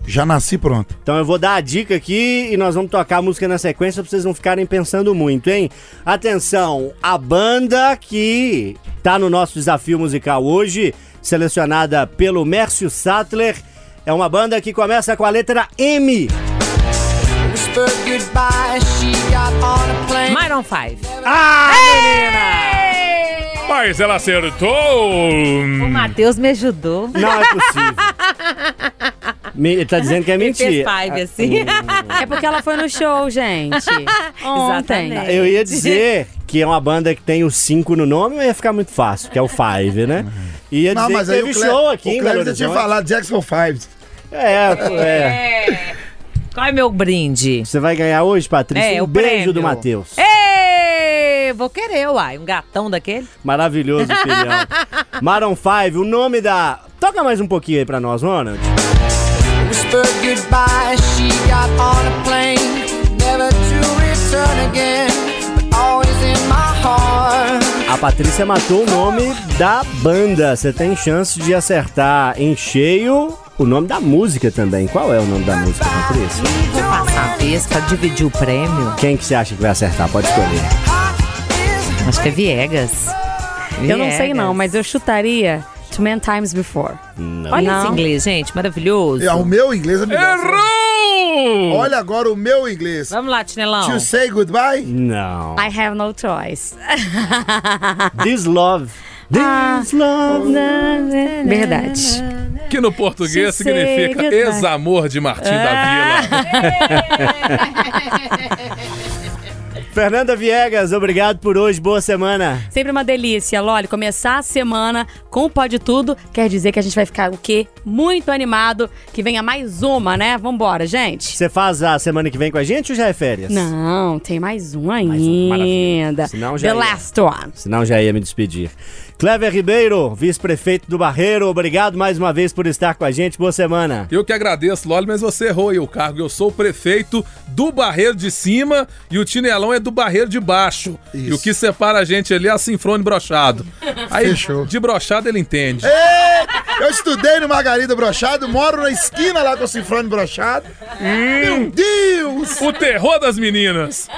Já nasci pronto. Então eu vou dar a dica aqui e nós vamos tocar a música na sequência pra vocês não ficarem pensando muito, hein? Atenção, a banda que tá no nosso desafio musical hoje, selecionada pelo Mércio Sattler, é uma banda que começa com a letra M. Myron 5. Ah, menina! Mas ela acertou! O Matheus me ajudou. Não é possível. Me- Ele tá dizendo que é mentira. five, assim. É porque ela foi no show, gente. Ontem. Exatamente. Eu ia dizer que é uma banda que tem o 5 no nome, mas ia ficar muito fácil, que é o Five, né? Ia Não, dizer mas que teve o Cle... show aqui o Cleber tinha falado Jackson 5. É, é. Qual é meu brinde? Você vai ganhar hoje, Patrícia? É, um o beijo prêmio. do Matheus. Ê, vou querer, uai. Um gatão daquele. Maravilhoso, filhão. Maroon 5, o nome da... Toca mais um pouquinho aí pra nós, Ronald. Whispered goodbye, she got on a plane, never to return again, but always in my heart. A Patrícia matou o nome da banda. Você tem chance de acertar em cheio o nome da música também. Qual é o nome da música, Patrícia? Vou passar a vez pra dividir o prêmio. Quem que você acha que vai acertar? Pode escolher. Acho que é Viegas. Eu não sei Viegas. não, mas eu chutaria Two Man Times Before. Olha Não. esse inglês, gente. Maravilhoso. É, o meu inglês é melhor. Errou! Olha agora o meu inglês. Vamos lá, Tinelão. To say goodbye? Não. I have no choice. This Love. Ah. This Love. Verdade. Que no português significa goodbye. ex-amor de Martim da Vila. Fernanda Viegas, obrigado por hoje. Boa semana. Sempre uma delícia, Loli. Começar a semana com o Pode Tudo quer dizer que a gente vai ficar o quê? muito animado que venha mais uma, né? Vambora, gente. Você faz a semana que vem com a gente ou já é férias? Não, tem mais um um, maravilha. ainda. Senão já The ia. last one. Senão já ia me despedir. Clever Ribeiro, vice-prefeito do Barreiro, obrigado mais uma vez por estar com a gente. Boa semana. Eu que agradeço, Loli, mas você errou aí o cargo. Eu sou o prefeito do Barreiro de cima e o Tinelão é do Barreiro de baixo. E o que separa a gente ali é a Sinfrone brochado. Aí, Fechou. de brochado ele entende. Ei, eu estudei no Margarida Brochado, moro na esquina lá com o Cifrone Brochado. Meu Deus! O terror das meninas.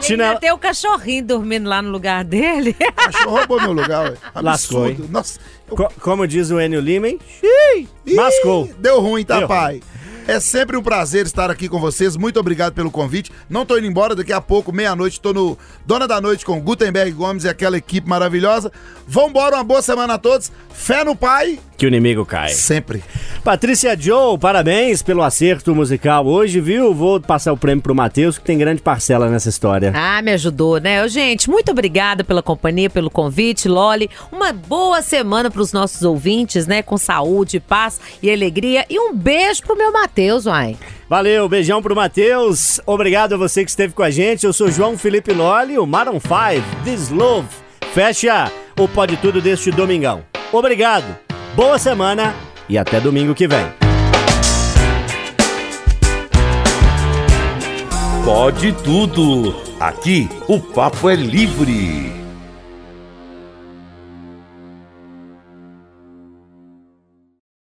Tinel- Ainda tem o cachorrinho dormindo lá no lugar dele. Cachorro roubou meu lugar, Lascou, Absurdo. Nossa, eu- Co- como diz o Enio Lima, hein? Ih, Mascou. Deu ruim, tá, Deu. pai? É sempre um prazer estar aqui com vocês. Muito obrigado pelo convite. Não tô indo embora, daqui a pouco, meia-noite, tô no Dona da Noite com Gutenberg Gomes e aquela equipe maravilhosa. Vambora, uma boa semana a todos. Fé no pai, Que o inimigo cai. sempre. Patrícia Joe, parabéns pelo acerto musical hoje, viu? Vou passar o prêmio pro Matheus, que tem grande parcela nessa história. Ah, me ajudou, né? Ô, Gente, muito obrigada pela companhia, pelo convite, Loli. Uma boa semana para os nossos ouvintes, né? Com saúde, paz e alegria. E um beijo pro meu Matheus, uai. Valeu, beijão pro Matheus. Obrigado a você que esteve com a gente. Eu sou João Felipe Loli, o Maroon 5, This Love. Fecha o Pode Tudo deste domingão. Obrigado, boa semana e até domingo que vem. Pode tudo. Aqui o papo é livre.